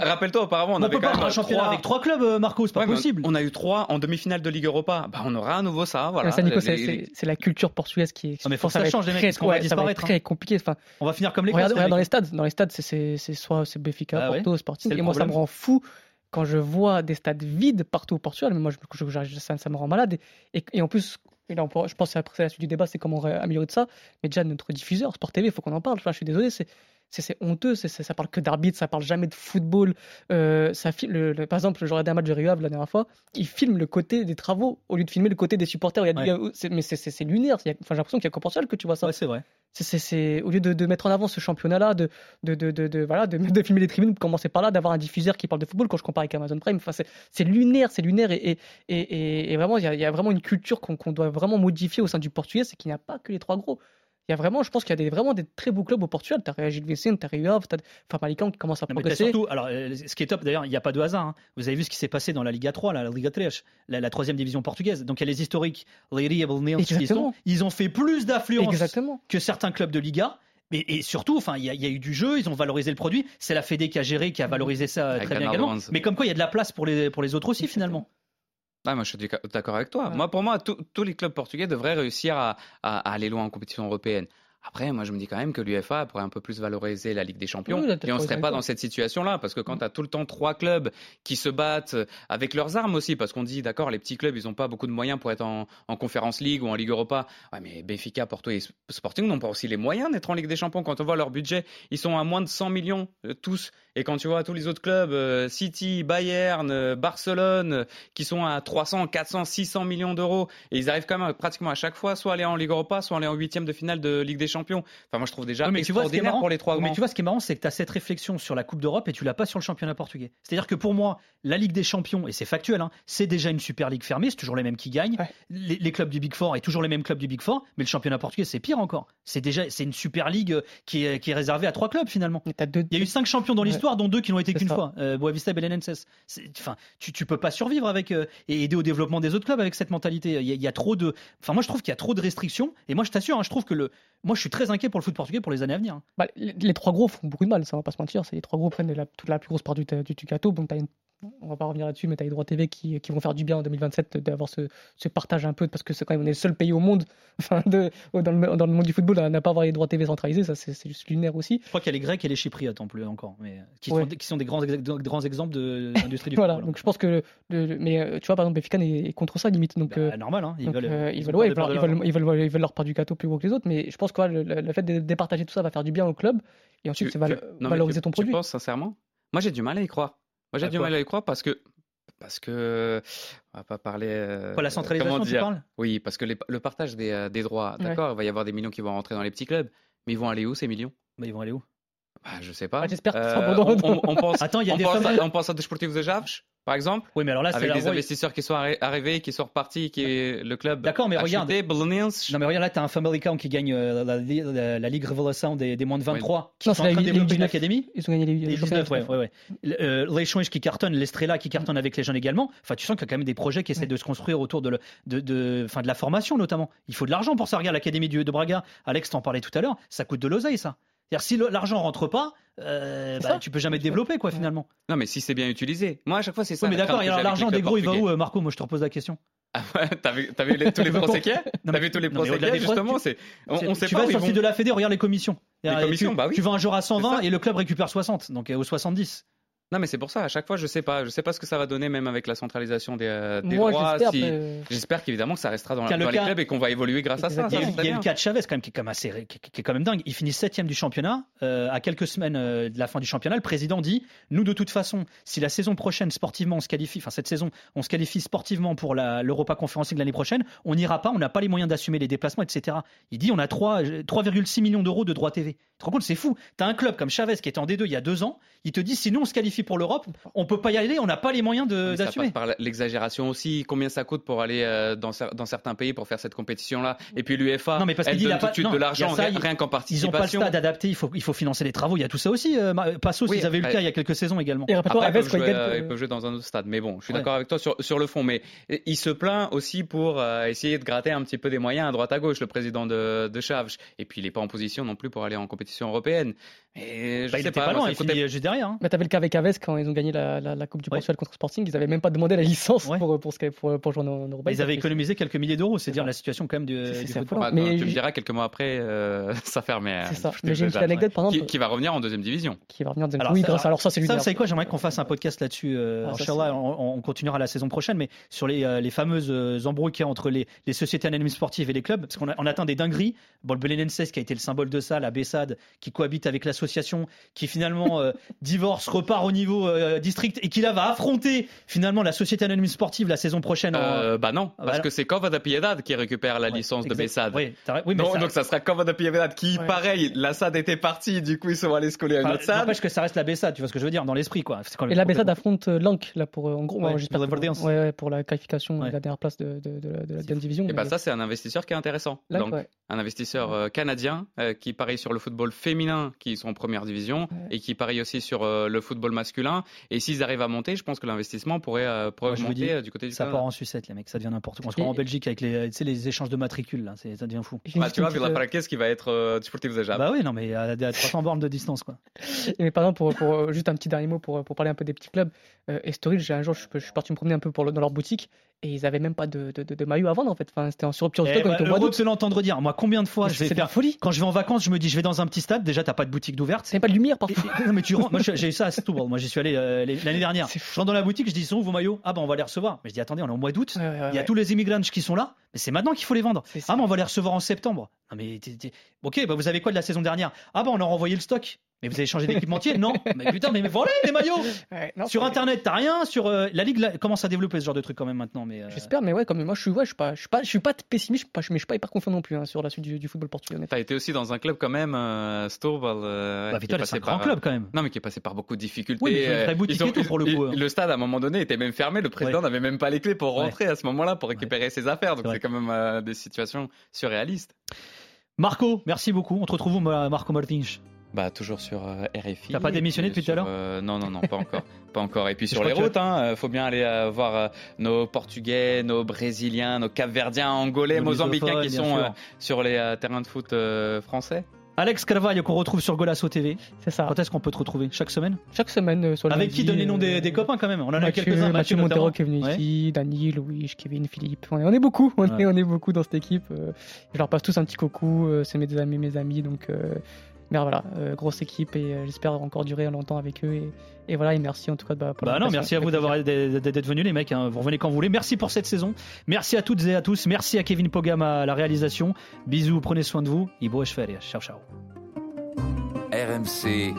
Rappelle-toi, auparavant, on, On avait peut pas quand avoir même un championnat trois- avec trois clubs, euh, Marco, c'est pas Ouais, possible. On a eu trois en demi-finale de Ligue Europa. Bah, on aura à nouveau ça. Voilà. ça, Nico, Les- c'est- la culture portugaise qui est. Non, mais faut ça change, les mecs, très- va disparaître, hein. très compliqué. Enfin, On va finir comme les regarde, dans les stades. Dans les stades, c'est soit Benfica, Ah ouais. Porto, Sporting. C'est le Et moi, ça me rend fou quand je vois des stades vides partout au Portugal. Mais moi, je, je- ça, ça me rend malade. Et, et en plus, et là, on pourra- je pense que c'est la suite du débat, c'est comment améliorer de ça. Mais déjà, notre diffuseur, Sport TV, il faut qu'on en parle. Enfin, je suis désolé, c'est. C'est honteux, c'est- ça parle que d'arbitre, ça parle jamais de football. Euh, ça le- le- par exemple, j'ai regardé un match de Rio la dernière fois, il filme le côté des travaux au lieu de filmer le côté des supporters. Il y a du- Ouais. c'est- mais c'est- lunaire. Enfin, j'ai l'impression qu'il y a qu'au Portugal que tu vois ça. Ouais, c'est vrai. C'est- au lieu de, de mettre en avant ce championnat-là, de, de, de, voilà, [LAUGHS] de, filmer les tribunes, de commencer par là, d'avoir un diffuseur qui parle de football quand je compare avec Amazon Prime. Enfin, c'est lunaire, c'est lunaire. Et, et, et, vraiment, il y, a, il y a vraiment une culture qu'on qu'on doit vraiment modifier au sein du portugais, c'est qu'il n'y a pas que les trois gros. Il y a vraiment, je pense qu'il y a des, vraiment des très beaux clubs au Portugal. Tu as Gilles Vicente, tu as Rio tu as Famalicão qui commence à Non, progresser. surtout, alors, euh, ce qui est top d'ailleurs, il n'y a pas de hasard. hein. Vous avez vu ce qui s'est passé dans la Liga 3, la Liga 3, la, la troisième division portugaise. Donc il y a les historiques, sont. Exactement. Ils ont fait plus d'affluence que certains clubs de Liga. Mais, et surtout, enfin, il y, a- il y a eu du jeu, ils ont valorisé le produit. C'est la Fédé qui a géré, qui a valorisé ça euh, Avec très bien également. Mais comme quoi, il y a de la place pour les, pour les autres aussi finalement. Ah, moi, je suis d'accord avec toi. Moi, pour moi, tous tous les clubs portugais devraient réussir à, à- à aller loin en compétition européenne. Après, moi, je me dis quand même que l'UFA pourrait un peu plus valoriser la Ligue des Champions. Oui, et on ne serait pas dans cette situation-là. Parce que quand tu as tout le temps trois clubs qui se battent avec leurs armes aussi, parce qu'on dit, d'accord, les petits clubs, ils n'ont pas beaucoup de moyens pour être en, en Conférence League ou en Ligue Europa. Ouais, mais Benfica, Porto et Sporting n'ont pas aussi les moyens d'être en Ligue des Champions. Quand on voit leur budget, ils sont à moins de 100 millions euh, tous. Et quand tu vois tous les autres clubs, euh, City, Bayern, euh, Barcelone, euh, qui sont à 300, 400, 600 millions d'euros, et ils arrivent quand même pratiquement à chaque fois, soit aller en Ligue Europa, soit aller en huitième de finale de Ligue des Champions. Enfin, moi, je trouve déjà Oui, mais tu vois, ce qui est extraordinaire marrant, pour les trois mais grands. tu vois, ce qui est marrant, c'est que tu as cette réflexion sur la Coupe d'Europe et tu l'as pas sur le championnat portugais. C'est-à-dire que pour moi, la Ligue des Champions, et c'est factuel, hein, c'est déjà une super ligue fermée, c'est toujours les mêmes qui gagnent. Les, les clubs du Big Four et toujours les mêmes clubs du Big Four, mais le championnat portugais, c'est pire encore. C'est déjà, c'est une super ligue euh, qui est, qui est réservée à trois clubs finalement. Il y a eu cinq champions dans l'histoire, dont deux qui n'ont été qu'une fois. Euh, Boavista et Belenenses. Enfin, tu, tu peux pas survivre avec euh, et aider au développement des autres clubs avec cette mentalité. Il y, a- il y a trop de, enfin moi je trouve qu'il y a trop de restrictions. Et moi je t'assure, hein, je trouve que le, moi je suis très inquiet pour le foot portugais pour les années à venir. hein. Bah, les, trois gros font beaucoup de mal, ça va pas se mentir. Les trois gros prennent la, toute la plus grosse part du, du, du gâteau. Bon, t'as une- on va pas revenir là-dessus, mais tu as les droits TV qui, qui vont faire du bien en 2027 d'avoir ce, ce partage un peu, parce que c'est quand même on est le seul pays au monde, [LAUGHS] enfin, de, dans, le, dans le monde du football, à n'a pas avoir les droits TV centralisés, ça c'est c'est juste lunaire aussi. Je crois qu'il y a les Grecs et les Chypriotes en plus encore, mais qui, Ouais. sont, qui sont des grands, grands exemples de [LAUGHS] l'industrie du Voilà, football. donc je pense que. Le, mais euh, tu vois, par exemple, Benfica est, est contre ça limite. Donc, euh, normal, hein, ils donc, veulent- euh, ils ils ont veulent, peur ouais, de ils, perdre veulent, leur ils, veulent, argent. ils, veulent, ils veulent leur part du gâteau plus gros que les autres, mais je pense que ouais, le, le- le fait de départager tout ça va faire du bien au club et ensuite Tu- c'est val- tu- non, mais valoriser tu- ton tu produit. penses sincèrement? Moi, j'ai du mal à y croire. Moi, j'ai du mal à y croire parce que. Parce que. On va pas parler. euh, Quoi, la centralisation, comment tu parles? Oui, parce que les- le partage des, euh, des droits, Ouais. d'accord, il va y avoir des millions qui vont rentrer dans les petits clubs, mais ils vont aller où ces millions? Bah, ils vont aller où? Bah, Je sais pas. Ah, j'espère Euh, on, on- on pense, [LAUGHS] Attends, il y a on des pense femmes- à, on pense à Desportivo de Javes, par exemple. Oui, mais alors là, c'est avec la des investisseurs qui sont arri- arrivés, qui sont repartis, qui est le club. D'accord, mais a regarde. chuté. Non mais regarde là, t'as un Famalicão qui gagne euh, la, la- la Ligue Revelação des, des moins de 23, qui Non, sont c'est en la train de Ligue développer une 19. académie. Ils ont gagné les, Les les 19, ouais, ouais, ouais. Euh, qui cartonnent, l'Estrella qui cartonne avec les jeunes également. Enfin, tu sens qu'il y a quand même des projets qui essaient de se construire autour de, le- de, de, enfin, de la formation notamment. Il faut de l'argent pour ça. Regarde l'académie du- de Braga. Alex t'en parlait tout à l'heure. Ça coûte de l'oseille, ça. C'est-à-dire si l'argent rentre pas, euh, bah, tu peux jamais te développer quoi finalement. Non, mais si c'est bien utilisé. Moi, à chaque fois, c'est ça. Oui, mais d'accord. l'argent des gros, il va où, Marco Moi, je te repose la question. [LAUGHS] Ah ouais, t'as vu, t'as vu les- tous les procès qu'il y a T'as vu tous les procès qu'il y a Justement, tu-. On, on sait tu pas vas sur le site de la Fédé, regarde les commissions. Les commissions, tu, bah oui. tu vends un joueur à C'est 120 ça. et le club récupère 60, donc euh, au 70. Non, mais c'est pour ça. À chaque fois, je sais pas. Je sais pas ce que ça va donner, même avec la centralisation des, euh, des Moi, droits. j'espère, si- mais- J'espère qu'évidemment que ça restera dans, le dans les cas- clubs et qu'on va évoluer grâce à ça. Il y a, ça, il y a eu le cas de Chavez quand même qui est quand même assez, qui, qui- qui est quand même dingue. Il finit septième du championnat euh, à quelques semaines euh, de la fin du championnat. Le président dit nous de toute façon, si la saison prochaine sportivement on se qualifie, enfin cette saison on se qualifie sportivement pour la- l'Europa Conference League l'année prochaine, on n'ira pas, on n'a pas les moyens d'assumer les déplacements, etc. Il dit on a 3 3,6 millions d'euros de droits TV. Tu te rends compte c'est fou. T'as un club comme Chavez qui était en D2 il y a deux ans, il te dit si nous on se qualifie qualifie pour l'Europe, on peut pas y aller, on n'a pas les moyens Mais d'assumer. par l'exagération aussi. Combien ça coûte pour aller euh, dans, cer- dans certains pays pour faire cette compétition-là Et puis l'UEFA, Non, mais parce elle qu'il dit, il donne tout pas de suite non, de il l'argent rien, il- qu'en Ils n'ont pas le participation. stade adapté, il faut, il faut financer les travaux. Il y a tout ça aussi. euh, Passos, Oui, ils avaient eu le cas il y a quelques saisons également. Et Après, ils, peuvent il jouer, euh, ils peuvent jouer dans un autre stade. Mais bon, je suis Ouais. d'accord avec toi sur, sur le fond. Mais il se plaint aussi pour euh, essayer de gratter un petit peu des moyens à droite à gauche, le président de, de Chavch. Et puis, il n'est pas en position non plus pour aller en compétition européenne. Mais je Bah, il sais était pas, pas moi, loin, ça il juste derrière. hein. Bah, t'avais le cas avec Aves quand ils ont gagné la, la, la Coupe du Ouais. Portugal contre Sporting, ils avaient même pas demandé la licence Ouais. pour, pour, pour, pour jouer en. Bah, ils avaient économisé quelques milliers d'euros, c'est C'est dire ça. la situation quand même du, du football. Bah, Mais tu me diras quelques mois après, euh, [LAUGHS] ça fermait. C'est ça. euh, Mais j'ai une petite anecdote, par qui, exemple. qui va revenir en deuxième division. qui va revenir en deuxième Alors, Oui, grâce alors ça, c'est lui. Ça, vous savez quoi J'aimerais qu'on fasse un podcast là-dessus. Euh, Ah, Inch'Allah, on, on continuera la saison prochaine, mais sur les, euh, les fameuses euh, embrouilles qu'il y a entre les, les sociétés anonymes sportives et les clubs, parce qu'on a- on atteint des dingueries. Bon, le Belenenses qui a été le symbole de ça, la Bessade qui cohabite avec l'association, qui finalement euh, [LAUGHS] divorce, repart au niveau euh, district et qui là va affronter finalement la société anonyme sportive la saison prochaine. en- Euh, bah non, parce voilà. que c'est Cova da Piedad qui récupère la Ouais, licence de. Bessade. Oui, t'as- oui, mais donc, ça- donc ça sera Cova da Piedad qui, Ouais. pareil, la SAD était partie, du coup ils sont allés se coller à une Enfin, autre SAD. N'empêche que ça reste la Bessade, tu vois ce que je veux dire, dans l'esprit quoi. C'est quand même Et la Bessade affronte euh, Lank là pour en gros Ouais, pour la Verdeance. ouais, ouais, pour la qualification Ouais. de la dernière place de, de, de la, de la deuxième division. Et bah ça c'est un investisseur qui est intéressant. Lank, Donc, ouais. un investisseur euh, canadien euh, qui parie sur le football féminin qui sont en première division Ouais. et qui parie aussi sur euh, le football masculin. Et s'ils arrivent à monter, je pense que l'investissement pourrait, euh, pourrait Moi, je vous augmenter dis, euh, du côté du Ça part en sucette, les mecs, ça devient n'importe quoi. On se en Belgique avec les, tu sais, les échanges de matricules, là, c'est- ça devient fou. Bah, tu vois, Villa euh, Franquez qui va être euh, Deportivo de Jab. Bah oui, non, mais à, à 300 bornes de distance, quoi. Mais par exemple, pour, pour, euh, juste un petit dernier mot pour, pour parler un peu des petits clubs, euh, Estoril, j'ai un jour, je, je suis parti me promener un peu pour le- dans leur boutique et ils avaient même pas de, de, de, de maillot à vendre en fait. Enfin, c'était en sur pure Eh, stock, on bah, d'août. de se l'entendre dire. Moi, combien de fois je vais C'est de la faire. folie. Quand je vais en vacances, je me dis, je vais dans un petit stade. Déjà, t'as pas de boutique d'ouverte. C'est pas de lumière Et- parfois. et- [LAUGHS] non, mais tu rentres. Moi, j'ai eu ça à Setúbal. Moi, j'y suis allé euh, l'année dernière. Je rentre dans la boutique, je dis, ils sont où vos maillots? Ah, bah, on va les recevoir. Mais je dis, attendez, on est au mois d'août. Ouais, ouais, Il y a tous les immigrants qui sont là, mais c'est maintenant qu'il faut les vendre. Ah, mais on va les recevoir en septembre. Non, mais ok, bah vous avez quoi de la saison dernière? Ah, bah on a renvoyé le stock. Mais vous avez changé d'équipementier? Non. [LAUGHS] Mais putain, mais, mais voilà des maillots Ouais, non, Sur internet, t'as rien. Sur euh, la ligue là, commence à développer ce genre de trucs quand même maintenant. Mais euh, J'espère, mais ouais, comme moi, je suis, ouais, je suis pas, je suis pas, je suis pas pessimiste, je suis pas, mais je suis pas hyper confiant non plus hein, sur la suite du, du football portugais. T'as été aussi dans un club quand même, euh, euh, bah, qui est Vitória, passé c'est un grand club quand même. Non, mais qui est passé par beaucoup de difficultés. Oui, mais ils ont- tout, pour le ils- coup, hein. Le stade, à un moment donné, était même fermé. Le président Ouais. n'avait même pas les clés pour Ouais. rentrer à ce moment-là pour récupérer ses affaires. Donc C'est c'est quand même euh, des situations surréalistes. Marco, merci beaucoup. On te retrouve où, moi, Marco Martins Bah, toujours sur euh, RFI. T'as pas démissionné puis depuis tout à l'heure euh, Non, non, non, pas encore. [LAUGHS] pas encore. Et puis sur les crois que routes, hein, euh, faut bien aller euh, voir euh, nos Portugais, nos Brésiliens, nos Capverdiens, Angolais, Nos Mozambicains qui sont euh, sur les euh, terrains de foot euh, français. Alex Carvalho qu'on retrouve sur Golasso TV. C'est ça. Quand est-ce qu'on peut te retrouver? Chaque semaine? Chaque semaine, euh, sur le Avec qui donne les noms des, euh, des copains quand même? On en a Mathieu, quelques-uns. Mathieu. Montero qui est venu Ouais. ici, Dani, Louis, Kevin, Philippe. On est, on est beaucoup, on, Ouais. est, on est beaucoup dans cette équipe. euh, je leur passe tous un petit coucou, c'est mes amis, mes amis. Donc, mais voilà, euh, grosse équipe et euh, j'espère encore durer longtemps avec eux. Et, et voilà, et merci en tout cas bah, pour Bah non, merci à vous d'avoir d'être venus les mecs. hein. Vous revenez quand vous voulez. Merci pour cette saison. Merci à toutes et à tous. Merci à Kevin Pogam à la réalisation. Bisous, prenez soin de vous. Férias. Ciao ciao. RMC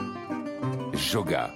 Joga.